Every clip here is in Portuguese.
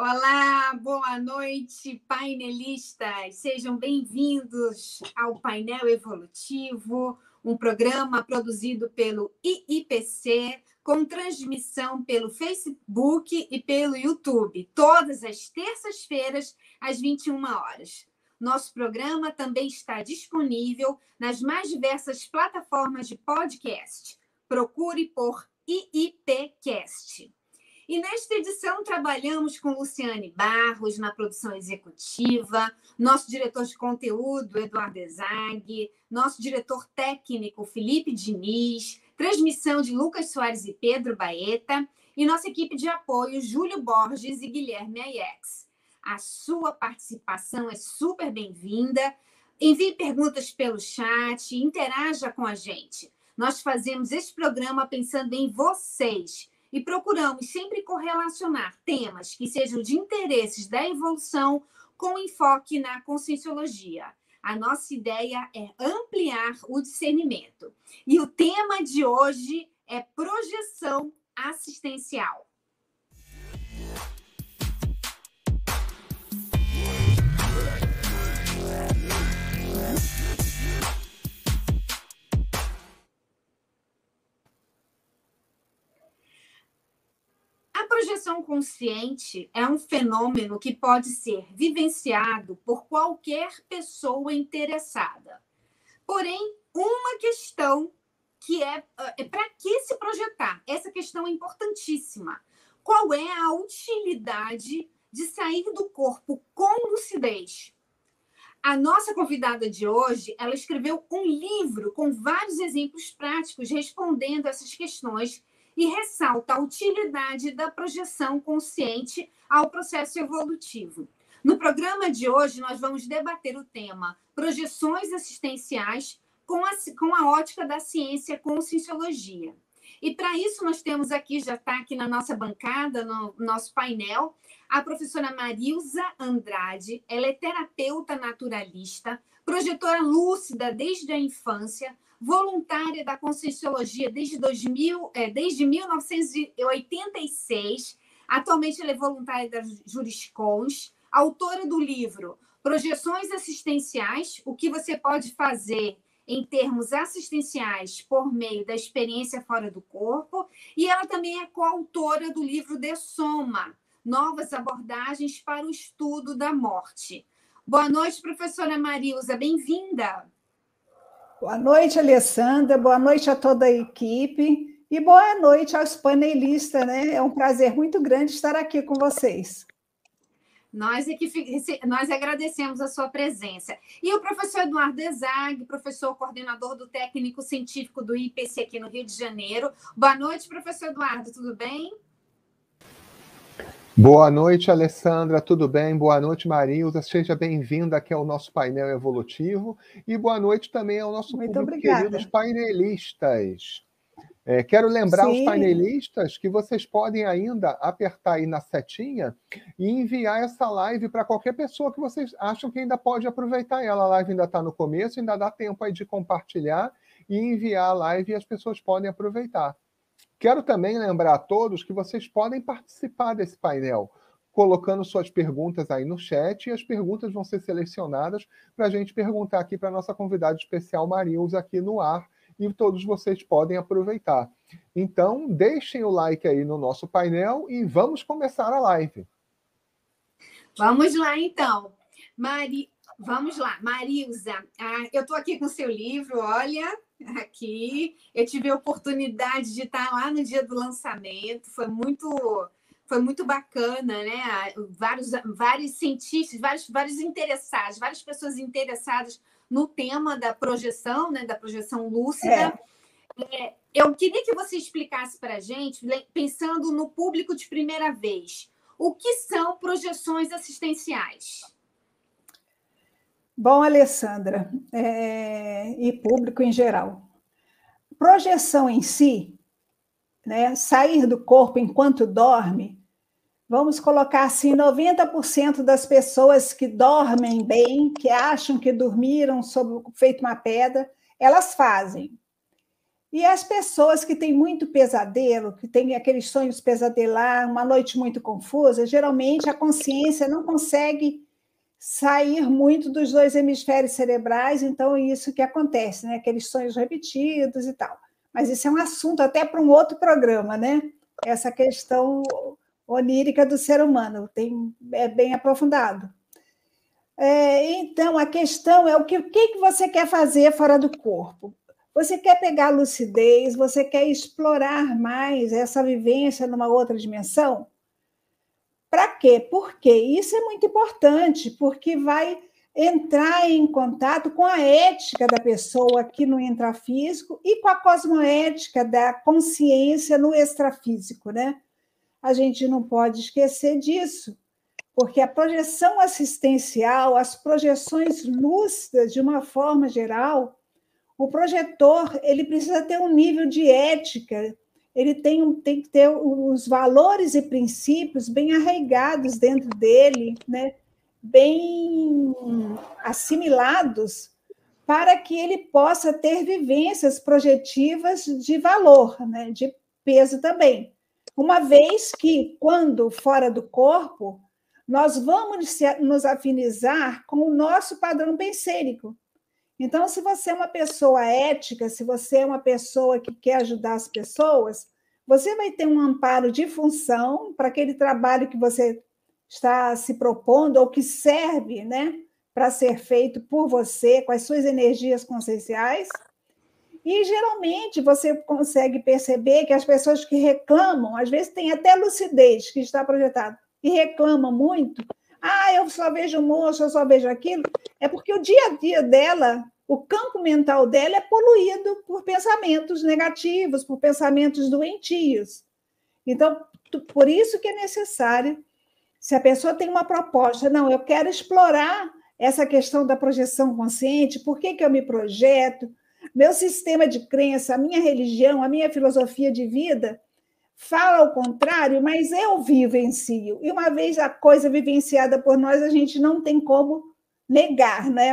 Olá, boa noite, painelistas. Sejam bem-vindos ao Painel Evolutivo, um programa produzido pelo IIPC, com transmissão pelo Facebook e pelo YouTube, todas as terças-feiras, às 21 horas. Nosso programa também está disponível nas mais diversas plataformas de podcast. Procure por IIPcast. E nesta edição trabalhamos com Luciane Barros na produção executiva, nosso diretor de conteúdo, Eduardo Ezag, nosso diretor técnico, Felipe Diniz, transmissão de Lucas Soares e Pedro Baeta, e nossa equipe de apoio, Júlio Borges e Guilherme Aiex. A sua participação é super bem-vinda. Envie perguntas pelo chat, interaja com a gente. Nós fazemos esse programa pensando em vocês e procuramos sempre correlacionar temas que sejam de interesses da evolução com enfoque na conscienciologia. A nossa ideia é ampliar o discernimento. E o tema de hoje é projeção assistencial. Projeção consciente é um fenômeno que pode ser vivenciado por qualquer pessoa interessada. Porém, uma questão que é, é para que se projetar? Essa questão é importantíssima. Qual é a utilidade de sair do corpo com lucidez? A nossa convidada de hoje, ela escreveu um livro com vários exemplos práticos respondendo essas questões e ressalta a utilidade da projeção consciente ao processo evolutivo. No programa de hoje, nós vamos debater o tema projeções assistenciais com a, com a ótica da ciência conscienciologia. E para isso, nós temos aqui, já está aqui na nossa bancada, no nosso painel, a professora Marilza Andrade. Ela é terapeuta naturalista, projetora lúcida desde a infância, voluntária da Conscienciologia desde, 2000, é, desde 1986. Atualmente, ela é voluntária da Juriscons, autora do livro Projeções Assistenciais: O que você pode fazer em termos assistenciais por meio da experiência fora do corpo, e ela também é coautora do livro De Soma, Novas Abordagens para o Estudo da Morte. Boa noite, professora Marilza, bem-vinda. Boa noite, Alessandra. Boa noite a toda a equipe. E boa noite aos panelistas, né? É um prazer muito grande estar aqui com vocês. Nós, é que, nós agradecemos a sua presença. E o professor Eduardo Ezag, professor coordenador do técnico científico do IPC aqui no Rio de Janeiro. Boa noite, professor Eduardo, tudo bem? Boa noite, Alessandra, tudo bem? Boa noite, Marilza. Seja bem-vinda aqui ao nosso painel evolutivo e boa noite também ao nosso Muito público obrigada. queridos painelistas. É, quero lembrar Sim. os painelistas que vocês podem ainda apertar aí na setinha e enviar essa live para qualquer pessoa que vocês acham que ainda pode aproveitar ela. A live ainda está no começo, ainda dá tempo aí de compartilhar e enviar a live e as pessoas podem aproveitar. Quero também lembrar a todos que vocês podem participar desse painel, colocando suas perguntas aí no chat, e as perguntas vão ser selecionadas para a gente perguntar aqui para a nossa convidada especial, Marilza, aqui no ar, e todos vocês podem aproveitar. Então, deixem o like aí no nosso painel e vamos começar a live. Vamos lá, então. Mari, vamos lá, Marilza. Ah, eu estou aqui com seu livro, olha, aqui. Eu tive a oportunidade de estar lá no dia do lançamento, foi muito foi muito bacana, né? Vários, vários cientistas, vários, vários interessados, várias pessoas interessadas no tema da projeção, né? Da projeção lúcida. É. É, eu queria que você explicasse para a gente, pensando no público de primeira vez, o que são projeções assistenciais? Bom, Alessandra, é, e público em geral, projeção em si, né, sair do corpo enquanto dorme, vamos colocar assim, 90% das pessoas que dormem bem, que acham que dormiram sobre, feito uma pedra, elas fazem. E as pessoas que têm muito pesadelo, que têm aqueles sonhos pesadelar, uma noite muito confusa, geralmente a consciência não consegue sair muito dos dois hemisférios cerebrais, então é isso que acontece, né? Aqueles sonhos repetidos e tal. Mas isso é um assunto até para um outro programa, né? Essa questão onírica do ser humano, tem, é bem aprofundado. É, então, a questão é o que, o que você quer fazer fora do corpo? Você quer pegar lucidez, você quer explorar mais essa vivência numa outra dimensão? Para quê? Porque isso é muito importante, porque vai entrar em contato com a ética da pessoa aqui no intrafísico e com a cosmoética da consciência no extrafísico, né? A gente não pode esquecer disso, porque a projeção assistencial, as projeções lúcidas de uma forma geral, o projetor ele precisa ter um nível de ética, ele tem, tem que ter os valores e princípios bem arraigados dentro dele, né? bem assimilados, para que ele possa ter vivências projetivas de valor, né? de peso também. Uma vez que, quando fora do corpo, nós vamos nos afinizar com o nosso padrão pensênico, então, se você é uma pessoa ética, se você é uma pessoa que quer ajudar as pessoas, você vai ter um amparo de função para aquele trabalho que você está se propondo ou que serve, né, para ser feito por você, com as suas energias conscienciais. E geralmente você consegue perceber que as pessoas que reclamam, às vezes tem até lucidez que está projetada e reclamam muito, ah, eu só vejo moço, eu só vejo aquilo. É porque o dia a dia dela, o campo mental dela é poluído por pensamentos negativos, por pensamentos doentios. Então, por isso que é necessário, se a pessoa tem uma proposta, não, eu quero explorar essa questão da projeção consciente, por que, que eu me projeto, meu sistema de crença, a minha religião, a minha filosofia de vida, fala o contrário, mas eu vivencio. E uma vez a coisa vivenciada por nós, a gente não tem como negar, né,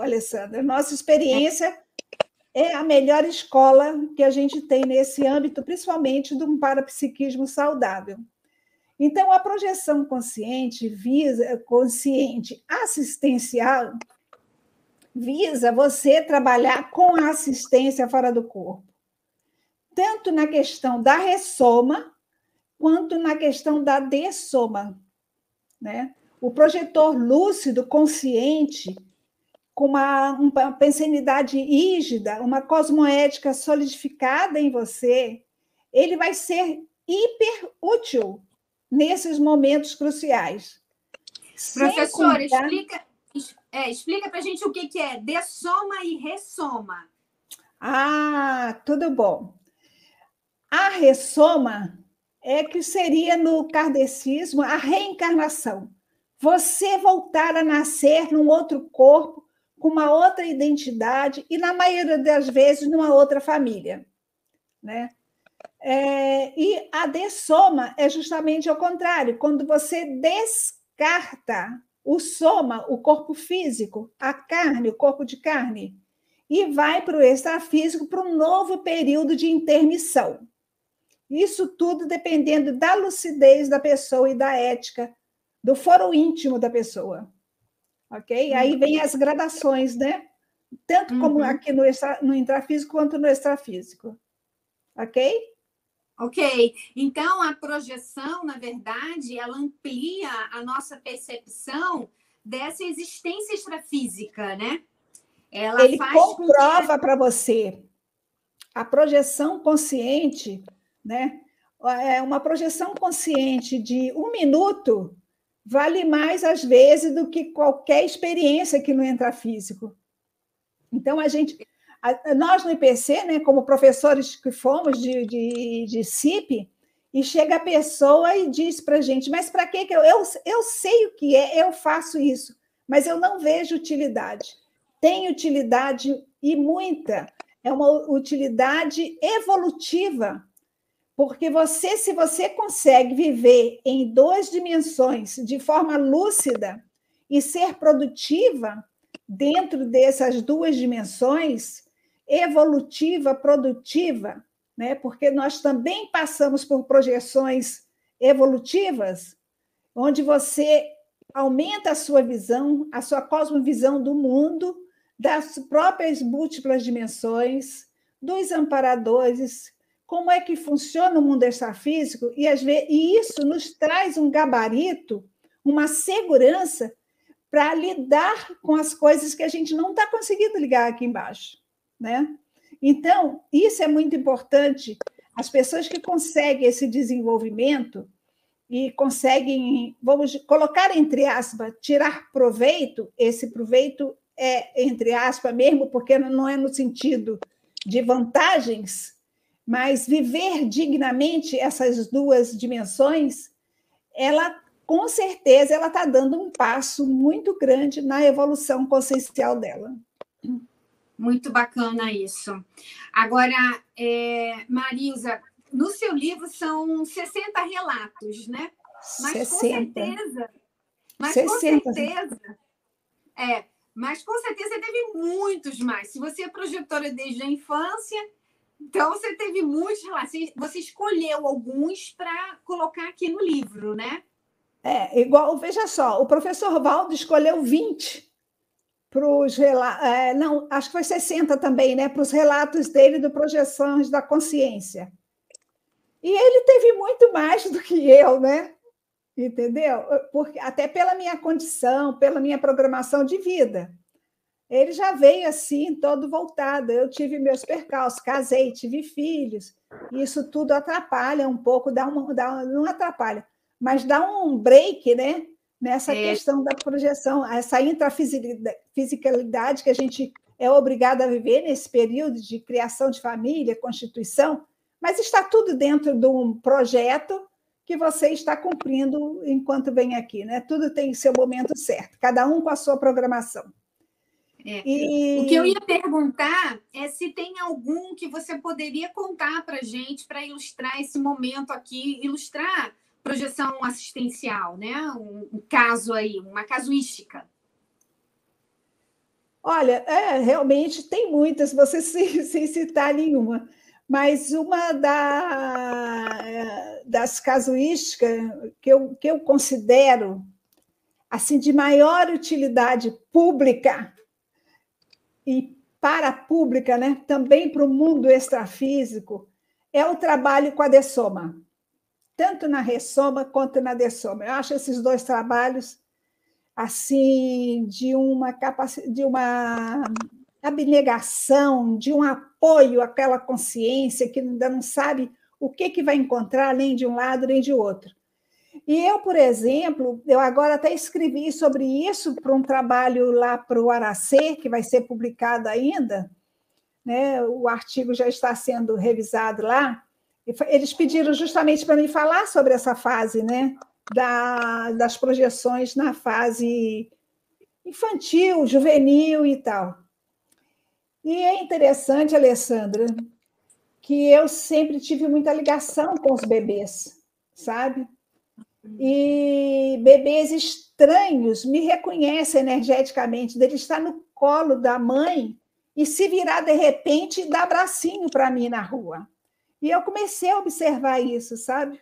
Alessandra? Nossa experiência é a melhor escola que a gente tem nesse âmbito, principalmente um parapsiquismo saudável. Então, a projeção consciente visa consciente assistencial visa você trabalhar com a assistência fora do corpo tanto na questão da ressoma, quanto na questão da dessoma. Né? O projetor lúcido, consciente, com uma, uma pensanidade rígida, uma cosmoética solidificada em você, ele vai ser hiper útil nesses momentos cruciais. Professora, contar... explica, é, explica para a gente o que, que é dessoma e ressoma. Ah, tudo bom. A ressoma é que seria no kardecismo a reencarnação. Você voltar a nascer num outro corpo, com uma outra identidade e, na maioria das vezes, numa outra família. Né? É, e a dessoma é justamente o contrário, quando você descarta o soma, o corpo físico, a carne, o corpo de carne, e vai para o extrafísico para um novo período de intermissão. Isso tudo dependendo da lucidez da pessoa e da ética, do foro íntimo da pessoa. Ok? Uhum. Aí vem as gradações, né? Tanto como uhum. aqui no, extra, no intrafísico quanto no extrafísico. Ok? Ok. Então, a projeção, na verdade, ela amplia a nossa percepção dessa existência extrafísica, né? Ela Ele comprova para você a projeção consciente né? É uma projeção consciente de um minuto vale mais, às vezes, do que qualquer experiência que não entra físico. Então, a gente, nós no IPC, né, como professores que fomos de, de, de CIP, e chega a pessoa e diz para a gente, mas para que eu, eu, eu sei o que é, eu faço isso, mas eu não vejo utilidade. Tem utilidade e muita, é uma utilidade evolutiva porque você, se você consegue viver em duas dimensões de forma lúcida e ser produtiva dentro dessas duas dimensões, evolutiva, produtiva, né? porque nós também passamos por projeções evolutivas, onde você aumenta a sua visão, a sua cosmovisão do mundo, das próprias múltiplas dimensões, dos amparadores, como é que funciona o mundo extrafísico, e, e isso nos traz um gabarito, uma segurança para lidar com as coisas que a gente não está conseguindo ligar aqui embaixo. Né? Então, isso é muito importante. As pessoas que conseguem esse desenvolvimento e conseguem, vamos colocar entre aspas, tirar proveito, esse proveito é entre aspas mesmo, porque não é no sentido de vantagens, mas viver dignamente essas duas dimensões, ela com certeza ela está dando um passo muito grande na evolução consciencial dela. Muito bacana isso. Agora, é, Marisa, no seu livro são 60 relatos, né? Mas 60. com certeza. Mas 60. com certeza. É, mas com certeza teve muitos mais. Se você é projetora desde a infância, então você teve muitos relatos. Você escolheu alguns para colocar aqui no livro, né? É, igual, veja só, o professor Valdo escolheu 20 para os relatos, é, não, acho que foi 60 também, né? Para os relatos dele do Projeções da Consciência. E ele teve muito mais do que eu, né? Entendeu? Porque, até pela minha condição, pela minha programação de vida. Ele já veio assim, todo voltado. Eu tive meus percalços, casei, tive filhos. Isso tudo atrapalha um pouco, dá uma, dá, não atrapalha, mas dá um break, né? Nessa é. questão da projeção, essa intrafisicalidade que a gente é obrigado a viver nesse período de criação de família, constituição, mas está tudo dentro de um projeto que você está cumprindo enquanto vem aqui, né? Tudo tem seu momento certo, cada um com a sua programação. É. E... O que eu ia perguntar é se tem algum que você poderia contar para gente para ilustrar esse momento aqui, ilustrar projeção assistencial, né? Um, um caso aí, uma casuística. Olha, é, realmente tem muitas, você sem, sem citar nenhuma, mas uma da, das casuísticas que eu, que eu considero assim de maior utilidade pública e para a pública, né, também para o mundo extrafísico, é o trabalho com a Dessoma tanto na ressoma quanto na dessoma. Eu acho esses dois trabalhos assim de uma capacidade, de uma abnegação, de um apoio àquela consciência que ainda não sabe o que, que vai encontrar nem de um lado nem de outro. E eu, por exemplo, eu agora até escrevi sobre isso para um trabalho lá para o Aracê, que vai ser publicado ainda, né? o artigo já está sendo revisado lá, eles pediram justamente para mim falar sobre essa fase, né? Da, das projeções na fase infantil, juvenil e tal. E é interessante, Alessandra, que eu sempre tive muita ligação com os bebês, sabe? E bebês estranhos me reconhecem energeticamente, dele estar no colo da mãe e se virar de repente e dar bracinho para mim na rua. E eu comecei a observar isso, sabe?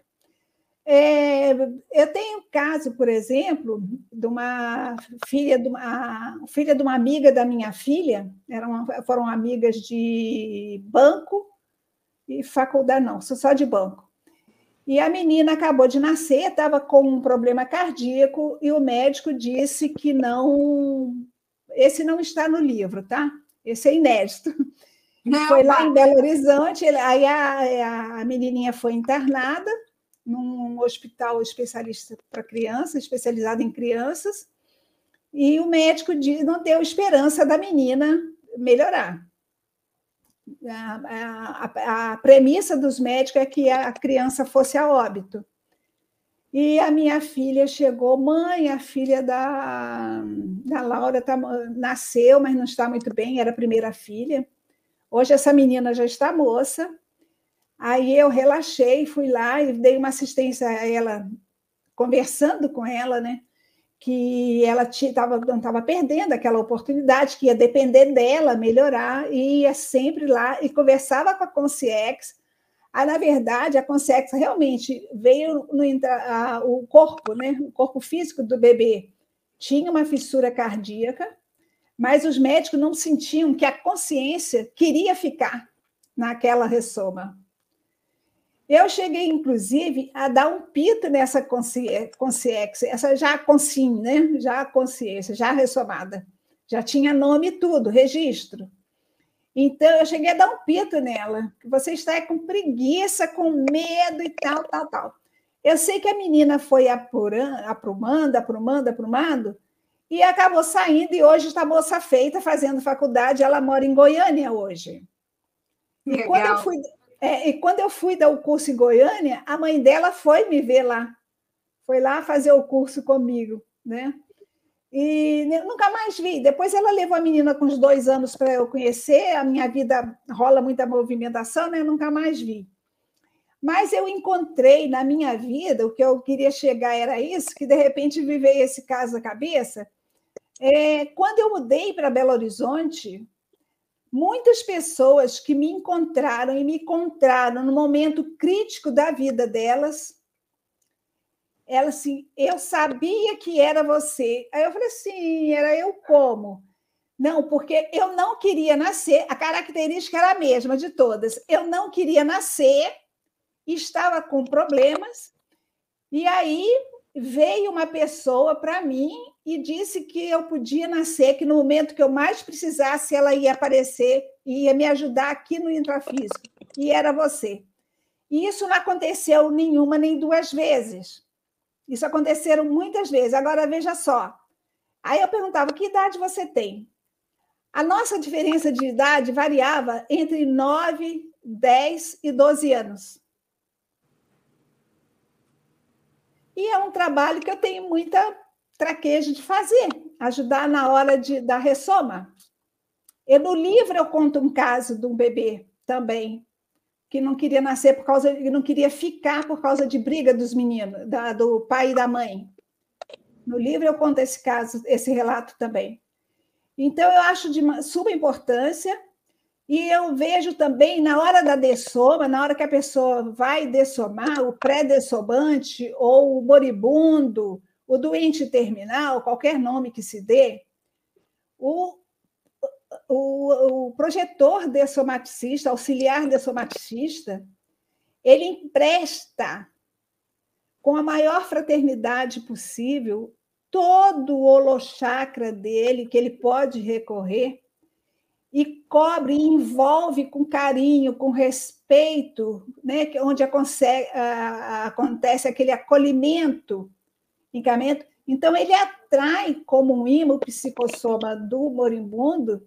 É, eu tenho um caso, por exemplo, de uma filha de uma, filha de uma amiga da minha filha, eram, foram amigas de banco e faculdade, não, só de banco. E a menina acabou de nascer, estava com um problema cardíaco, e o médico disse que não. Esse não está no livro, tá? Esse é inédito. Não, foi lá em Belo Horizonte, aí a, a menininha foi internada num hospital especialista para crianças, especializado em crianças, e o médico não deu esperança da menina melhorar. A, a, a, premissa dos médicos é que a criança fosse a óbito. E a minha filha chegou, mãe, a filha da, da Laura tá, nasceu, mas não está muito bem, era a primeira filha. Hoje essa menina já está moça. Aí eu relaxei, fui lá e dei uma assistência a ela, conversando com ela, né? Que ela estava perdendo aquela oportunidade, que ia depender dela melhorar, e ia sempre lá e conversava com a Concierge. Aí, na verdade, a Concierge realmente veio no a, o corpo, né, o corpo físico do bebê tinha uma fissura cardíaca, mas os médicos não sentiam que a consciência queria ficar naquela ressoma. Eu cheguei, inclusive, a dar um pito nessa consciência, essa já consim, né? Já consciência, já ressomada. Já tinha nome e tudo, registro. Então, eu cheguei a dar um pito nela. Você está com preguiça, com medo e tal, tal, tal. Eu sei que a menina foi apurando, aprumando, aprumando, aprumando, e acabou saindo, e hoje está moça feita, fazendo faculdade. Ela mora em Goiânia hoje. E quando, eu fui, é, e quando eu fui dar o curso em Goiânia, a mãe dela foi me ver lá. Foi lá fazer o curso comigo, né? E nunca mais vi. Depois ela levou a menina com uns dois anos para eu conhecer. A minha vida rola muita movimentação, né? Nunca mais vi. Mas eu encontrei na minha vida, o que eu queria chegar era isso, que de repente vivei esse caso na cabeça. É, quando eu mudei para Belo Horizonte, muitas pessoas que me encontraram e me encontraram no momento crítico da vida delas, elas assim, eu sabia que era você. Aí eu falei assim, era eu como? Não, porque eu não queria nascer, a característica era a mesma de todas. Eu não queria nascer, estava com problemas, e aí veio uma pessoa para mim e disse que eu podia nascer, que no momento que eu mais precisasse, ela ia aparecer e ia me ajudar aqui no intrafísico. E era você. E isso não aconteceu nenhuma nem duas vezes. Isso aconteceram muitas vezes. Agora, veja só. Aí eu perguntava: que idade você tem? A nossa diferença de idade variava entre 9, 10 e 12 anos. E é um trabalho que eu tenho muita traquejo de fazer, ajudar na hora de, da ressoma. E no livro eu conto um caso de um bebê também, que não queria nascer por causa, que não queria ficar por causa de briga dos meninos, da, do pai e da mãe. No livro eu conto esse caso, esse relato também. Então eu acho de suma importância e eu vejo também na hora da dessoma, na hora que a pessoa vai dessomar, o pré-dessomante ou o moribundo, o doente terminal, qualquer nome que se dê, o, o, o projetor dessomaticista, auxiliar dessomaticista, ele empresta com a maior fraternidade possível todo o holochakra dele que ele pode recorrer e cobre envolve com carinho, com respeito, né, onde acontece aquele acolhimento encaminhamento. Então, ele atrai como um imã o psicossoma do moribundo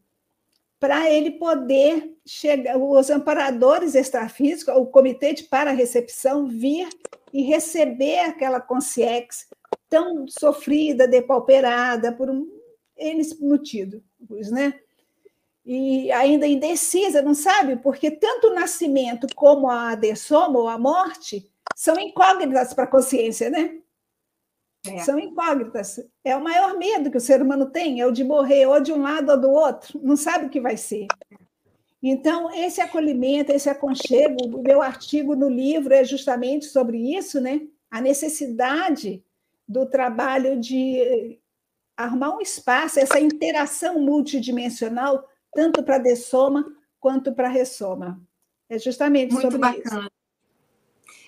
para ele poder chegar, os amparadores extrafísicos, o comitê de para-recepção, vir e receber aquela consciência tão sofrida, depauperada, por um eles motivos, né? E ainda indecisa, não sabe? Porque tanto o nascimento como a dessoma ou a morte são incógnitas para a consciência, né? É. São incógnitas. É o maior medo que o ser humano tem, é o de morrer ou de um lado ou do outro, não sabe o que vai ser. Então, esse acolhimento, esse aconchego, o meu artigo no livro é justamente sobre isso, né? A necessidade do trabalho de arrumar um espaço, essa interação multidimensional, tanto para a dessoma quanto para a ressoma. É justamente Muito sobre bacana. isso.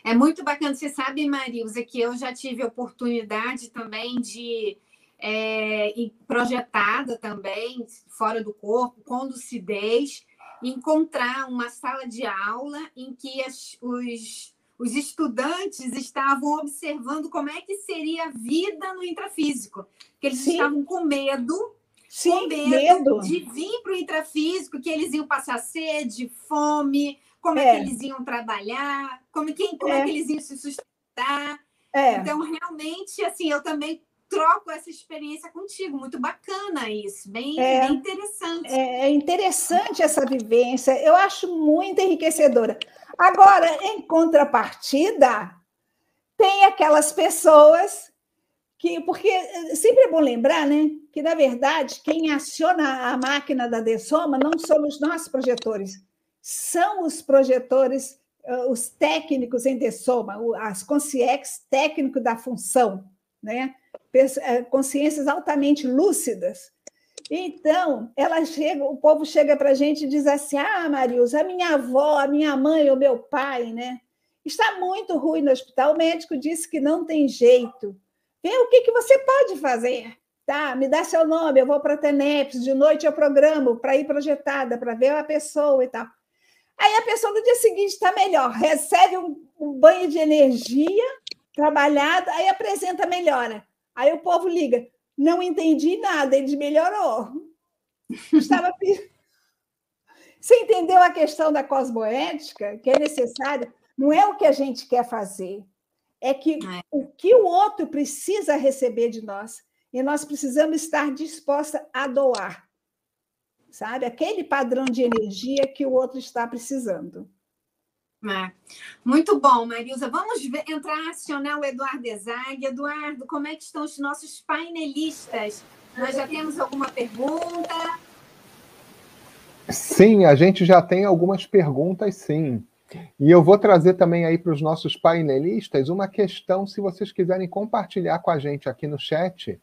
É muito bacana. Você sabe, Marilza, que eu já tive oportunidade também de é, projetada também, fora do corpo, com lucidez, encontrar uma sala de aula em que as, os, os estudantes estavam observando como é que seria a vida no intrafísico. Que eles Sim. estavam com medo Sim, com medo, medo, de vir para o intrafísico, que eles iam passar sede, fome, como é, é que eles iam trabalhar, como, quem, como é. é que eles iam se sustentar. É. Então, realmente, assim, eu também troco essa experiência contigo. Muito bacana isso, bem, é, bem interessante. É, é interessante essa vivência, eu acho muito enriquecedora. Agora, em contrapartida, tem aquelas pessoas que porque eh, sempre é bom lembrar, né, que na verdade quem aciona a máquina da dessoma não somos nós projetores, são os projetores, os técnicos em dessoma, as consciex técnico da função, né, eh, consciências altamente lúcidas. Então, ela chega, o povo chega para a gente e diz assim: Ah, Marius, a minha avó, a minha mãe, o meu pai, né? Está muito ruim no hospital. O médico disse que não tem jeito. Vê o que, que você pode fazer. Tá, me dá seu nome, eu vou para a TENEPS, de noite eu programo para ir projetada, para ver a pessoa e tal. Aí a pessoa no dia seguinte está melhor, recebe um, um, banho de energia trabalhado, aí apresenta melhora. Aí o povo liga, não entendi nada, ele melhorou. Estava Você entendeu a questão da cosmoética, que é necessário? Não é o que a gente quer fazer, é que é. o que o outro precisa receber de nós, e nós precisamos estar disposta a doar, sabe? Aquele padrão de energia que o outro está precisando. É. Muito bom, Marilza. Vamos ver, entrar, acionar o Eduardo Ezag. Eduardo, como é que estão os nossos painelistas? Nós já temos alguma pergunta? Sim, a gente já tem algumas perguntas, sim. E eu vou trazer também aí para os nossos painelistas uma questão, se vocês quiserem compartilhar com a gente aqui no chat.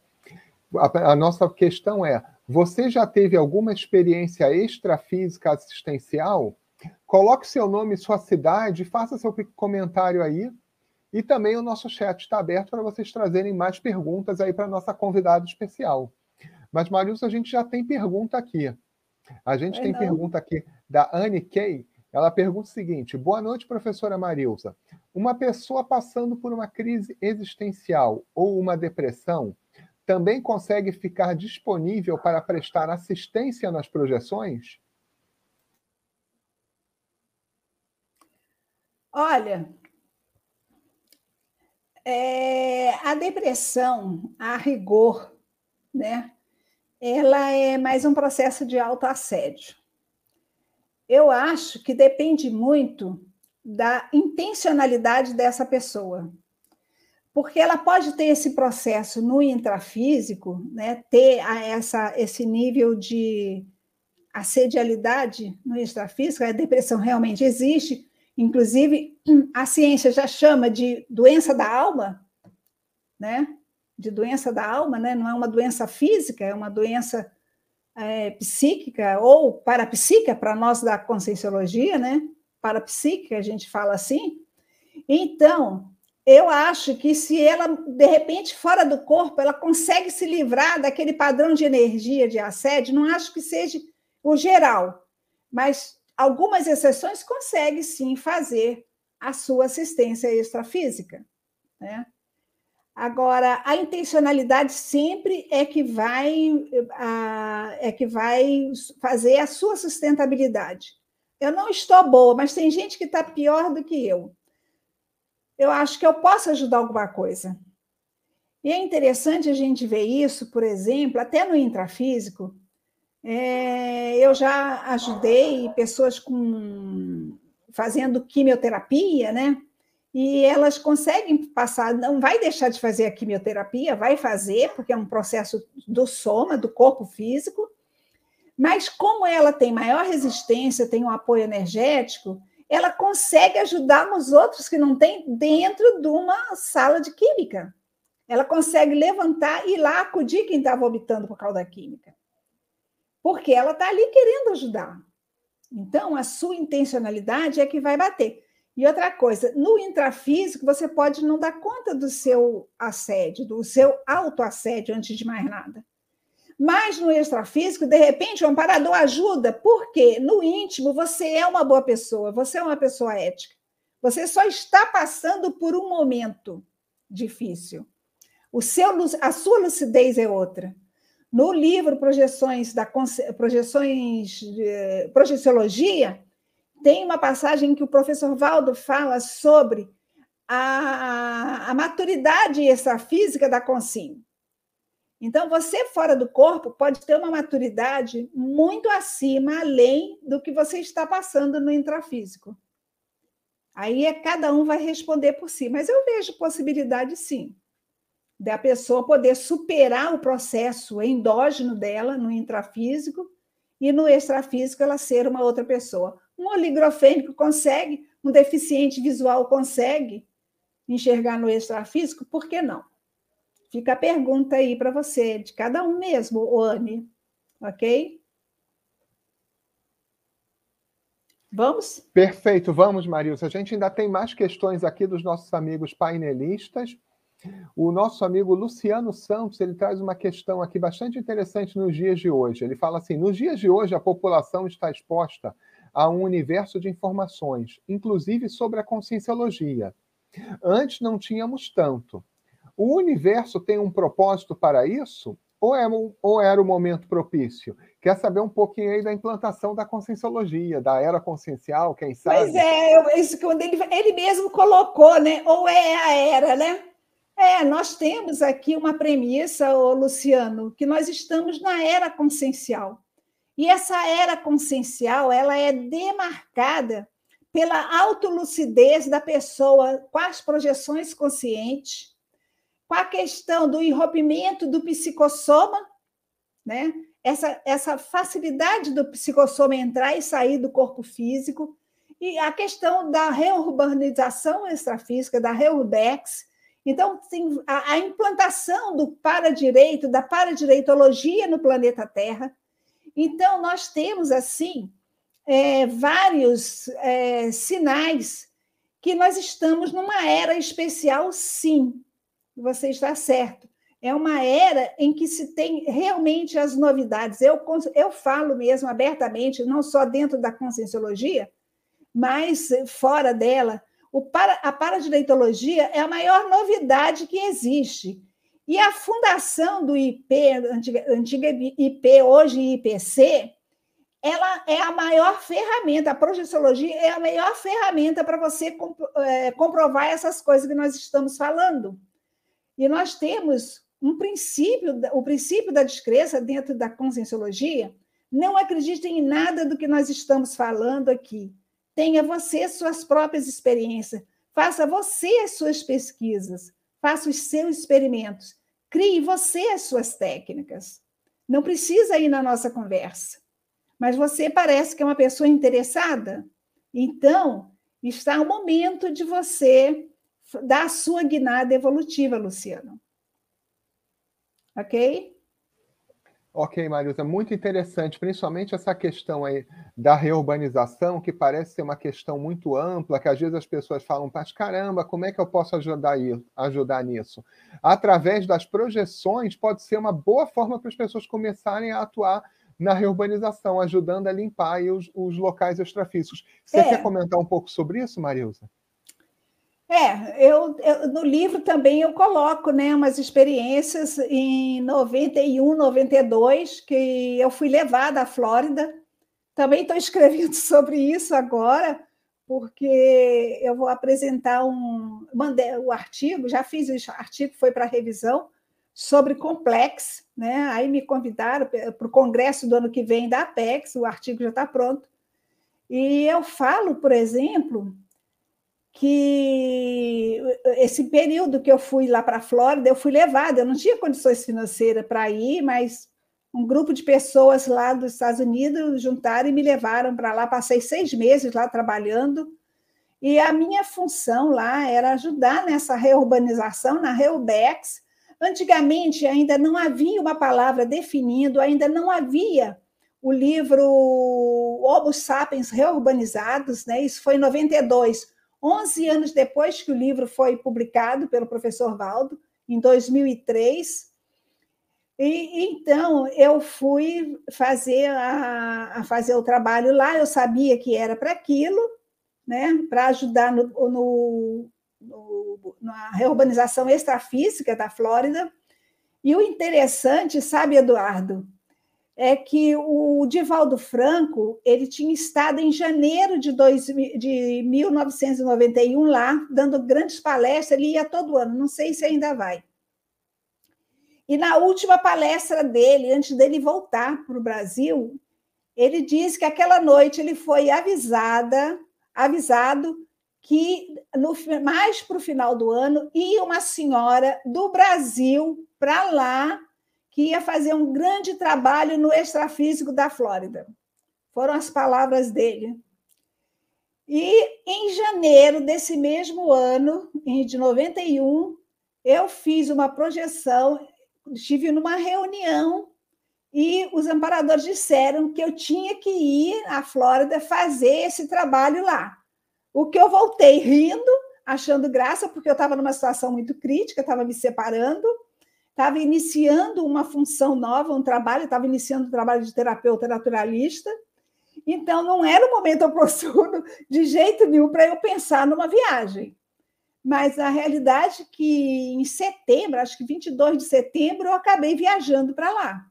A, a nossa questão é: você já teve alguma experiência extrafísica assistencial? Coloque seu nome, sua cidade, faça seu comentário aí. E também o nosso chat está aberto para vocês trazerem mais perguntas aí para a nossa convidada especial. Mas, Marilson, a gente já tem pergunta aqui. A gente é tem não. pergunta aqui da Anne Kay. Ela pergunta o seguinte: Boa noite, professora Marilza. Uma pessoa passando por uma crise existencial ou uma depressão também consegue ficar disponível para prestar assistência nas projeções? Olha, é, a depressão, a rigor, né? Ela é mais um processo de autoassédio. Eu acho que depende muito da intencionalidade dessa pessoa. Porque ela pode ter esse processo no intrafísico, né, ter essa, esse nível de assedialidade no intrafísico, a depressão realmente existe, inclusive a ciência já chama de doença da alma, né? De doença da alma, né? Não é uma doença física, é uma doença é, psíquica ou parapsíquica, para nós da conscienciologia, né? Parapsíquica, a gente fala assim. Então, eu acho que se ela, de repente, fora do corpo, ela consegue se livrar daquele padrão de energia de assédio, não acho que seja o geral, mas algumas exceções consegue sim fazer a sua assistência extrafísica, né? Agora, a intencionalidade sempre é que vai a, é que vai fazer a sua sustentabilidade. Eu não estou boa, mas tem gente que está pior do que eu. Eu acho que eu posso ajudar alguma coisa. E é interessante a gente ver isso, por exemplo, até no intrafísico. É, eu já ajudei pessoas com fazendo quimioterapia, né? e elas conseguem passar, não vai deixar de fazer a quimioterapia, vai fazer, porque é um processo do soma, do corpo físico, mas como ela tem maior resistência, tem um apoio energético, ela consegue ajudar os outros que não têm dentro de uma sala de química. Ela consegue levantar e ir lá acudir quem está vomitando por causa da química. Porque ela está ali querendo ajudar. Então, a sua intencionalidade é que vai bater. E outra coisa, no intrafísico, você pode não dar conta do seu assédio, do seu autoassédio, antes de mais nada. Mas no extrafísico, de repente, o amparador ajuda, porque no íntimo você é uma boa pessoa, você é uma pessoa ética. Você só está passando por um momento difícil. O seu, a sua lucidez é outra. No livro Projeções da Projeções Projeciologia, tem uma passagem que o professor Valdo fala sobre a, a maturidade extrafísica da consciência. Então, você fora do corpo pode ter uma maturidade muito acima, além do que você está passando no intrafísico. Aí é cada um vai responder por si, mas eu vejo possibilidade sim. da pessoa poder superar o processo endógeno dela, no intrafísico, e no extrafísico ela ser uma outra pessoa. Um oligrofênico consegue, um deficiente visual consegue enxergar no extrafísico, por que não? Fica a pergunta aí para você, de cada um mesmo, Anne, ok? Vamos? Perfeito, vamos, Marilson. A gente ainda tem mais questões aqui dos nossos amigos painelistas. O nosso amigo Luciano Santos ele traz uma questão aqui bastante interessante nos dias de hoje. Ele fala assim: nos dias de hoje, a população está exposta a um universo de informações, inclusive sobre a conscienciologia. Antes não tínhamos tanto. O universo tem um propósito para isso? Ou, é, ou era o momento propício? Quer saber um pouquinho aí da implantação da conscienciologia, da era consciencial, quem sabe? Pois é, isso que ele, ele mesmo colocou, né? Ou é a era, né? É, nós temos aqui uma premissa, Luciano, que nós estamos na era consciencial. E essa era consciencial, ela é demarcada pela autolucidez da pessoa com as projeções conscientes, com a questão do enrompimento do psicossoma, né? essa, essa facilidade do psicossoma entrar e sair do corpo físico, e a questão da reurbanização extrafísica, da reurbex. Então, tem a, a implantação do paradireito, da paradireitologia no planeta Terra. Então, nós temos, assim, é, vários é, sinais que nós estamos numa era especial, sim. Você está certo é uma era em que se tem realmente as novidades. Eu, eu falo mesmo abertamente, não só dentro da conscienciologia, mas fora dela. O para, a paradireitologia é a maior novidade que existe. E a fundação do IP, antiga, antiga IP, hoje IPC, ela é a maior ferramenta, a projeciologia é a melhor ferramenta para você é, comprovar essas coisas que nós estamos falando. E nós temos um princípio, o princípio da descrença dentro da conscienciologia, não acredite em nada do que nós estamos falando aqui. Tenha você suas próprias experiências, faça você as suas pesquisas, faça os seus experimentos, crie você as suas técnicas. Não precisa ir na nossa conversa. Mas você parece que é uma pessoa interessada? Então, está o momento de você dar a sua guinada evolutiva, Luciano. Ok? Ok, Marilza, muito interessante, principalmente essa questão aí da reurbanização, que parece ser uma questão muito ampla, que às vezes as pessoas falam, mas caramba, como é que eu posso ajudar, ajudar nisso? Através das projeções, pode ser uma boa forma para as pessoas começarem a atuar na reurbanização, ajudando a limpar os, os locais extrafísicos. Você é. quer comentar um pouco sobre isso, Marilza? É, eu, eu, no livro também eu coloco né, umas experiências em 91, 92, que eu fui levada à Flórida. Também estou escrevendo sobre isso agora, porque eu vou apresentar um. Mandei o artigo, já fiz o artigo, foi para revisão, sobre Complex. Né? Aí me convidaram para o congresso do ano que vem da Apex, o artigo já está pronto. E eu falo, por exemplo, que esse período que eu fui lá para a Flórida, eu fui levada, eu não tinha condições financeiras para ir, mas um grupo de pessoas lá dos Estados Unidos juntaram e me levaram para lá. Passei seis meses lá trabalhando, e a minha função lá era ajudar nessa reurbanização, na Reubex. Antigamente ainda não havia uma palavra definindo, ainda não havia o livro Homo Sapiens Reurbanizados, né? isso foi em 92 11 anos depois que o livro foi publicado pelo professor Valdo, em 2003. E, então, eu fui fazer, a, a fazer o trabalho lá, eu sabia que era para aquilo, né, para ajudar no, no, no, na reurbanização extrafísica da Flórida. E o interessante, sabe, Eduardo, é que o Divaldo Franco ele tinha estado em janeiro de, dois, de 1991 lá, dando grandes palestras, ele ia todo ano, não sei se ainda vai. E na última palestra dele, antes dele voltar para o Brasil, ele disse que aquela noite ele foi avisada, avisado que no, mais para o final do ano ia uma senhora do Brasil para lá que ia fazer um grande trabalho no extrafísico da Flórida. Foram as palavras dele. E em janeiro desse mesmo ano, de 91, eu fiz uma projeção, estive numa reunião e os amparadores disseram que eu tinha que ir à Flórida fazer esse trabalho lá. O que eu voltei rindo, achando graça, porque eu estava numa situação muito crítica, estava me separando, estava iniciando uma função nova, um trabalho, estava iniciando o um trabalho de terapeuta naturalista, então, não era o momento oportuno de jeito nenhum para eu pensar numa viagem. Mas a realidade é que em setembro, acho que 22 de setembro, eu acabei viajando para lá.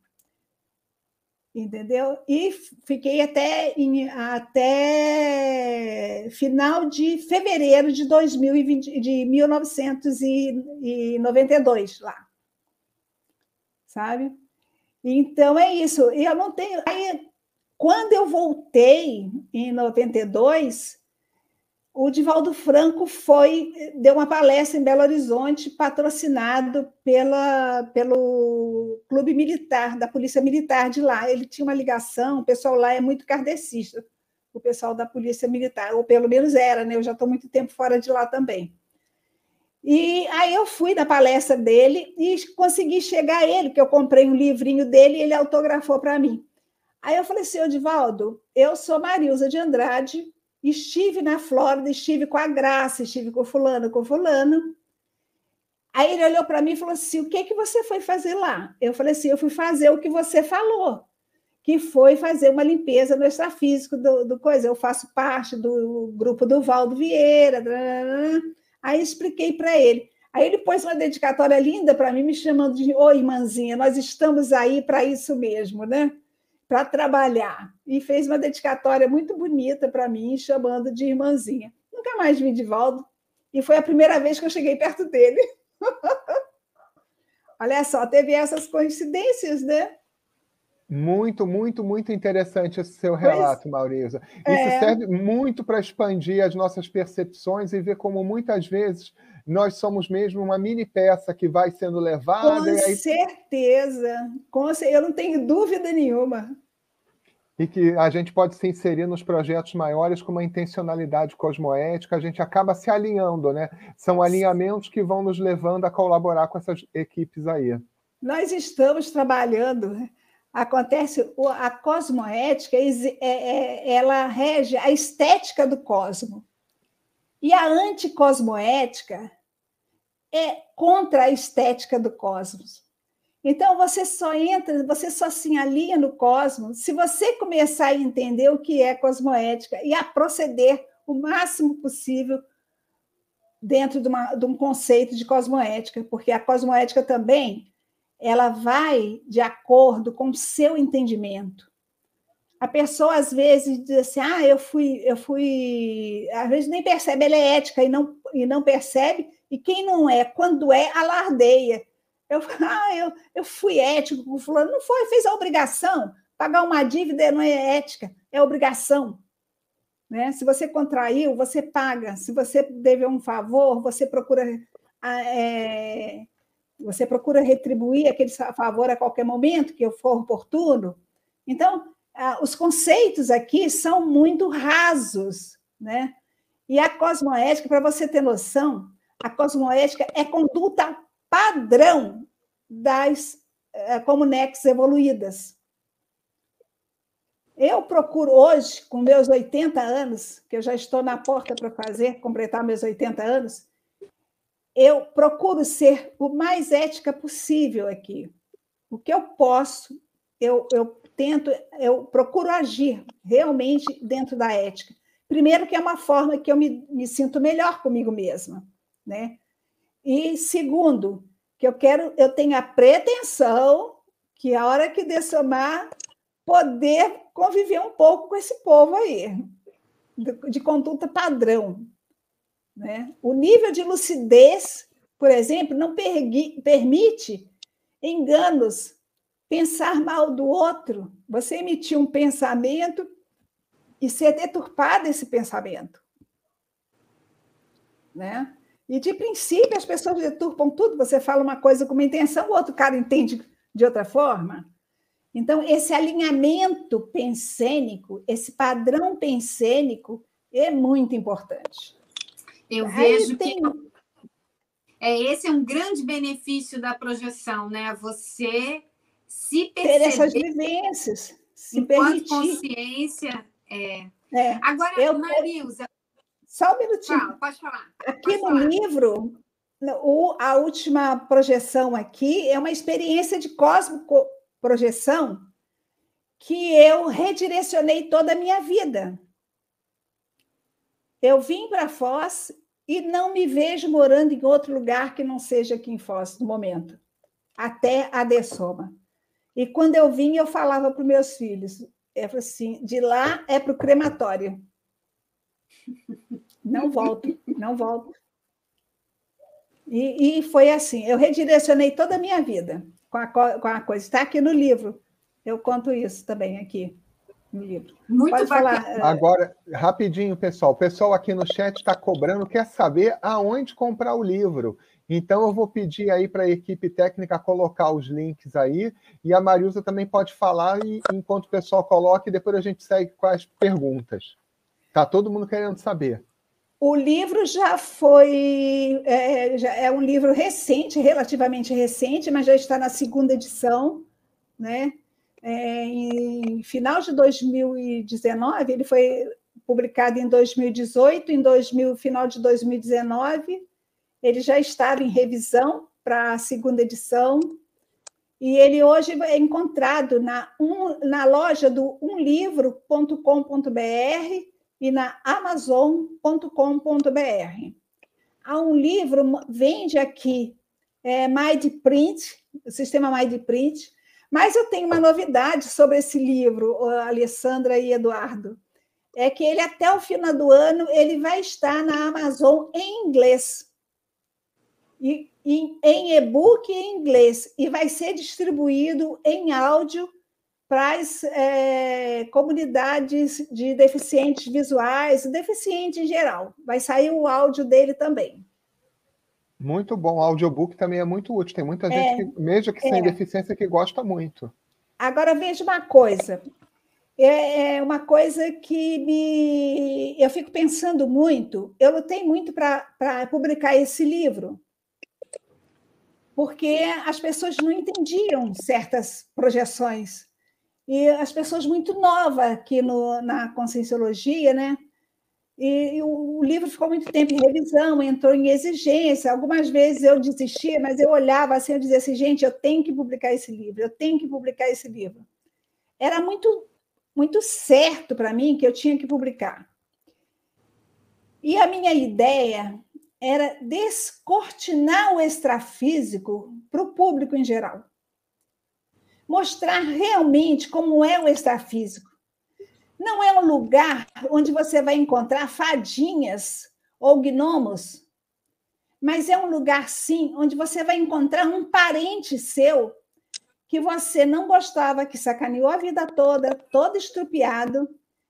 Entendeu? E fiquei até, em, até final de fevereiro de 2020, de 1992 lá. Sabe? Então é isso. E eu não tenho. Aí, quando eu voltei em 92, o Divaldo Franco foi deu uma palestra em Belo Horizonte, patrocinado pela, pelo Clube Militar, da Polícia Militar de lá. Ele tinha uma ligação, o pessoal lá é muito kardecista, o pessoal da Polícia Militar, ou pelo menos era, né? Eu já estou muito tempo fora de lá também. E aí eu fui na palestra dele e consegui chegar a ele, porque eu comprei um livrinho dele e ele autografou para mim. Aí eu falei assim, Odivaldo, eu sou Marilza de Andrade, estive na Flórida, estive com a Graça, estive com fulano, com fulano. Aí ele olhou para mim e falou assim, o que, que você foi fazer lá? Eu falei assim, eu fui fazer o que você falou, que foi fazer uma limpeza no extrafísico do, do coisa. Eu faço parte do grupo do Valdo Vieira. Aí expliquei para ele. Aí ele pôs uma dedicatória linda para mim, me chamando de Oi, irmãzinha, nós estamos aí para isso mesmo, né? para trabalhar. E fez uma dedicatória muito bonita para mim, chamando de irmãzinha. Nunca mais vi Divaldo, e foi a primeira vez que eu cheguei perto dele. Olha só, teve essas coincidências, né? Muito, muito, muito interessante esse seu relato, pois. Isso é... serve muito para expandir as nossas percepções e ver como muitas vezes nós somos mesmo uma mini peça que vai sendo levada. Com aí... certeza, com eu não tenho dúvida nenhuma. E que a gente pode se inserir nos projetos maiores com uma intencionalidade cosmoética, a gente acaba se alinhando, né? São alinhamentos que vão nos levando a colaborar com essas equipes aí. Nós estamos trabalhando né? Acontece a cosmoética é, é, ela rege a estética do cosmo. E a anticosmoética é contra a estética do cosmos. Então você só entra você só se alinha no cosmos se você começar a entender o que é cosmoética e a proceder o máximo possível dentro de, uma, de um conceito de cosmoética porque a cosmoética também ela vai de acordo com o seu entendimento. A pessoa às vezes diz assim: "Ah, eu fui, eu fui", às vezes nem percebe, ela é ética e não e não percebe, e quem não é, quando é, alardeia. Eu, ah, eu, eu fui ético com fulano, não foi, fez a obrigação. Pagar uma dívida não é ética, é obrigação. Né? Se você contraiu, você paga. Se você deve um favor, você procura é, você procura retribuir aquele favor a qualquer momento que for oportuno. Então, os conceitos aqui são muito rasos, né? E a cosmoética, para você ter noção, a cosmoética é conduta padrão das eh, comunex evoluídas. Eu procuro hoje, com meus 80 anos, que eu já estou na porta para fazer, completar meus 80 anos, eu procuro ser o mais ética possível aqui. O que eu posso, eu, eu tento, eu procuro agir realmente dentro da ética. Primeiro, que é uma forma que eu me, me sinto melhor comigo mesma, né? E segundo, que eu quero, eu tenho a pretensão que a hora que dessomar poder conviver um pouco com esse povo aí, de, de conduta padrão, né? O nível de lucidez, por exemplo, não permite enganos, pensar mal do outro, você emitir um pensamento e ser deturpado esse pensamento. né? E de princípio as pessoas deturpam tudo. Você fala uma coisa com uma intenção, o outro cara entende de outra forma. Então, esse alinhamento pensênico, esse padrão pensênico é muito importante. Eu vejo tem... que é, esse é um grande benefício da projeção, né? Você se perceber... Ter essas vivências, se permitir. consciência... É. É. Agora, eu, Marilza... Só um minutinho. Fala, pode falar. Aqui pode no falar. livro, o, a última projeção aqui é uma experiência de cosmo-projeção que eu redirecionei toda a minha vida. Eu vim para Foz e não me vejo morando em outro lugar que não seja aqui em Foz, no momento, até a Dessoma. E quando eu vim, eu falava para os meus filhos, eu falei assim, de lá é para o crematório. Não volto, não volto. E, e, foi assim, eu redirecionei toda a minha vida com a, com a coisa. Está aqui no livro, eu conto isso também aqui livro. Muito Pode bacana. Falar. Agora, rapidinho, pessoal. O pessoal aqui no chat está cobrando, quer saber aonde comprar o livro. Então, eu vou pedir aí para a equipe técnica colocar os links aí, e a Marilza também pode falar, e enquanto o pessoal coloca, e depois a gente segue com as perguntas. Tá todo mundo querendo saber. O livro já foi. É, já é um livro recente, relativamente recente, mas já está na segunda edição, né? É, em final de 2019, ele foi publicado em 2018, em 2000, final de 2019, ele já estava em revisão para a segunda edição, e ele hoje é encontrado na, um, na loja do umlivro.com.br e na amazon.com.br. Há um livro, vende aqui, é, MindPrint, o sistema MindPrint, mas eu tenho uma novidade sobre esse livro, Alessandra e Eduardo. É que ele, até o final do ano, ele vai estar na Amazon em inglês. E, em e-book em inglês. E vai ser distribuído em áudio para as é, comunidades de deficientes visuais, deficiente em geral. Vai sair o áudio dele também. Muito bom. O audiobook também é muito útil. Tem muita gente, é, que, mesmo que sem é. deficiência, que gosta muito. Agora, veja uma coisa. É, é uma coisa que me... eu fico pensando muito. Eu lutei muito para publicar esse livro, porque as pessoas não entendiam certas projeções. E as pessoas muito novas aqui no, na Conscienciologia, né? E, o livro ficou muito tempo em revisão, entrou em exigência. Algumas vezes eu desistia, mas eu olhava assim, eu dizia assim, gente, eu tenho que publicar esse livro, eu tenho que publicar esse livro. Era muito, muito certo para mim que eu tinha que publicar. E a minha ideia era descortinar o extrafísico para o público em geral. Mostrar realmente como é o extrafísico não é um lugar onde você vai encontrar fadinhas ou gnomos, mas é um lugar, sim, onde você vai encontrar um parente seu que você não gostava, que sacaneou a vida toda, todo estrupiado,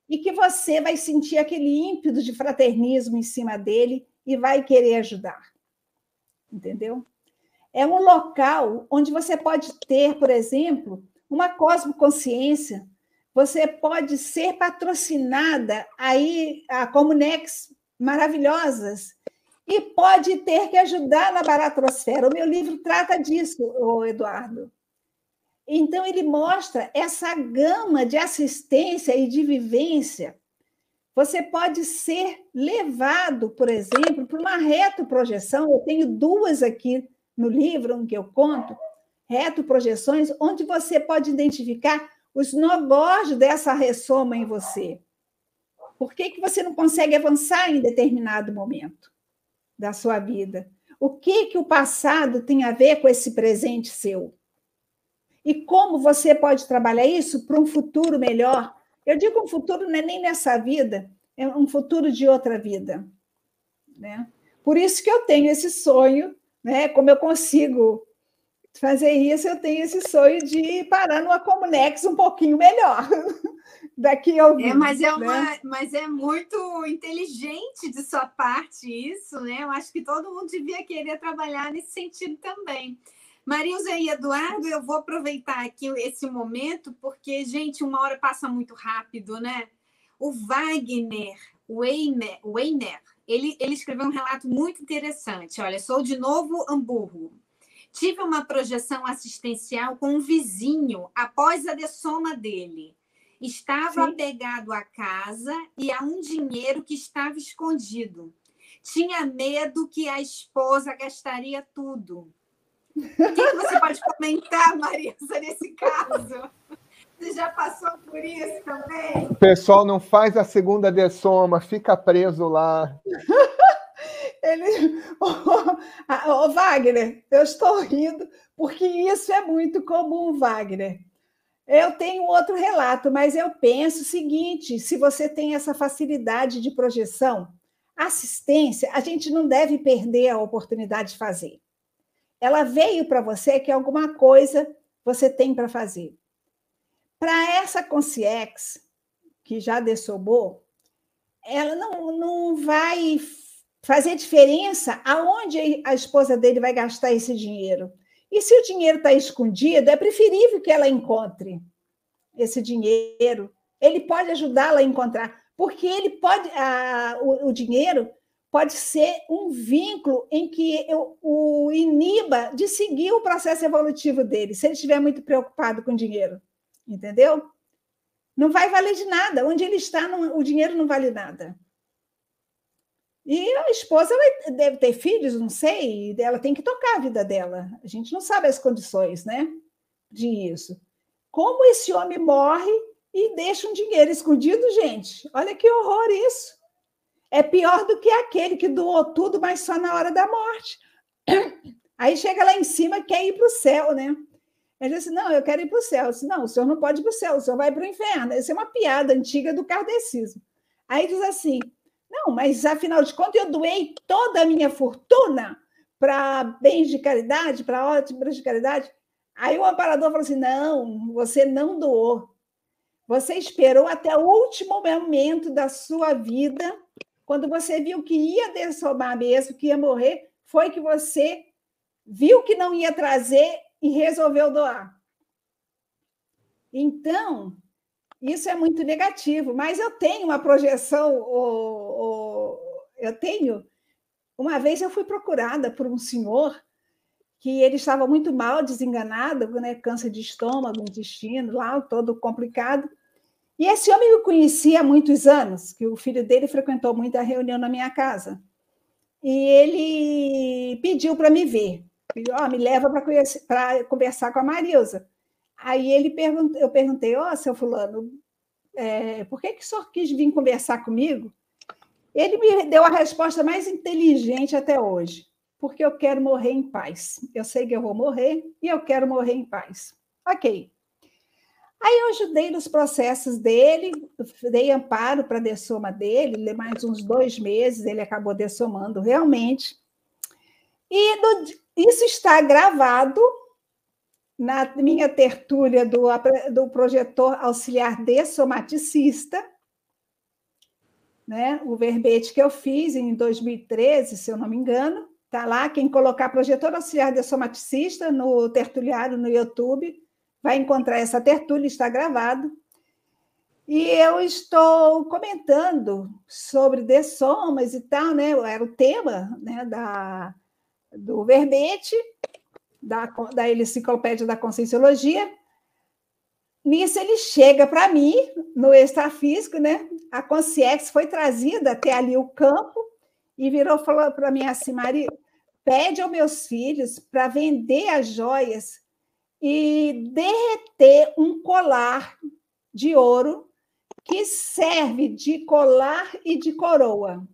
e que você vai sentir aquele ímpeto de fraternismo em cima dele e vai querer ajudar. Entendeu? É um local onde você pode ter, por exemplo, uma cosmoconsciência você pode ser patrocinada aí a Comunex maravilhosas e pode ter que ajudar na baratrosfera. O meu livro trata disso, Eduardo. Então ele mostra essa gama de assistência e de vivência. Você pode ser levado, por exemplo, para uma retroprojeção. Eu tenho duas aqui no livro, em que eu conto, retroprojeções, onde você pode identificar os nogós dessa ressoma em você? Por que, que você não consegue avançar em determinado momento da sua vida? O que, que o passado tem a ver com esse presente seu? E como você pode trabalhar isso para um futuro melhor? Eu digo um futuro não é nem nessa vida, é um futuro de outra vida. Né? Por isso que eu tenho esse sonho, né? como eu consigo fazer isso, eu tenho esse sonho de parar numa Comunex um pouquinho melhor. daqui ao É, mas é, uma, né? mas é muito inteligente de sua parte isso, né? Eu acho que todo mundo devia querer trabalhar nesse sentido também. Marilza e Eduardo, eu vou aproveitar aqui esse momento, porque, gente, uma hora passa muito rápido, né? O Wagner Weiner, Weiner ele, ele escreveu um relato muito interessante. Olha, sou de novo Hamburgo. Tive uma projeção assistencial com um vizinho após a dessoma dele. Estava Sim. apegado à casa e a um dinheiro que estava escondido. Tinha medo que a esposa gastaria tudo. O que você pode comentar, Marisa, nesse caso? Você já passou por isso também? O pessoal não faz a segunda dessoma, fica preso lá. Ele, oh, Wagner, eu estou rindo porque isso é muito comum, Wagner. Eu tenho outro relato, mas eu penso o seguinte: se você tem essa facilidade de projeção, assistência, a gente não deve perder a oportunidade de fazer. Ela veio para você que alguma coisa você tem para fazer. Para essa consciex, que já dessobou, ela não, não vai fazer diferença aonde a esposa dele vai gastar esse dinheiro. E se o dinheiro está escondido, é preferível que ela encontre esse dinheiro. Ele pode ajudá-la a encontrar, porque ele pode, a, o, o, dinheiro pode ser um vínculo em que eu, o iniba de seguir o processo evolutivo dele, se ele estiver muito preocupado com dinheiro entendeu? Não vai valer de nada. Onde ele está, não, o dinheiro não vale nada. E a esposa deve ter filhos, não sei, ela tem que tocar a vida dela. A gente não sabe as condições, né? De isso. Como esse homem morre e deixa um dinheiro escondido, gente? Olha que horror isso. É pior do que aquele que doou tudo, mas só na hora da morte. Aí chega lá em cima quer ir para o céu, né? Ele disse: Não, eu quero ir para o céu. Disse: Não, o senhor não pode ir para o céu, o senhor vai para o inferno. Isso é uma piada antiga do kardecismo. Aí diz assim: Não, mas afinal de contas, eu doei toda a minha fortuna para bens de caridade, para obras de caridade. Aí o amparador falou assim: Não, você não doou. Você esperou até o último momento da sua vida, quando você viu que ia dessomar mesmo, que ia morrer, foi que você viu que não ia trazer e resolveu doar. Então, isso é muito negativo, mas eu tenho uma projeção, eu tenho. Uma vez eu fui procurada por um senhor que ele estava muito mal, desenganado, né? câncer de estômago, intestino, lá, todo complicado. E esse homem eu conhecia há muitos anos, que o filho dele frequentou muita reunião na minha casa. E ele pediu para me ver oh, me leva para conversar com a Marilza. Aí ele perguntou, eu perguntei, ó, oh, seu fulano, é, por que, que o senhor quis vir conversar comigo? Ele me deu a resposta mais inteligente até hoje, porque eu quero morrer em paz. Eu sei que eu vou morrer e eu quero morrer em paz. Ok. Aí eu ajudei nos processos dele, dei amparo para a dessoma dele, mais uns dois meses ele acabou dessomando realmente. E no, isso está gravado na minha tertúlia do, do projetor auxiliar dessomaticista, né? o verbete que eu fiz em 2013, se eu não me engano, está lá. Quem colocar projetor auxiliar dessomaticista no tertuliário no YouTube vai encontrar essa tertúlia, está gravado. E eu estou comentando sobre dessomas e tal, né? Era o tema né, da, do verbete, da, da enciclopédia da Conscienciologia. Nisso ele chega para mim, no extrafísico, né? A consciência foi trazida até ali o campo e virou falou para mim assim, Maria, pede aos meus filhos para vender as joias e derreter um colar de ouro que serve de colar e de coroa.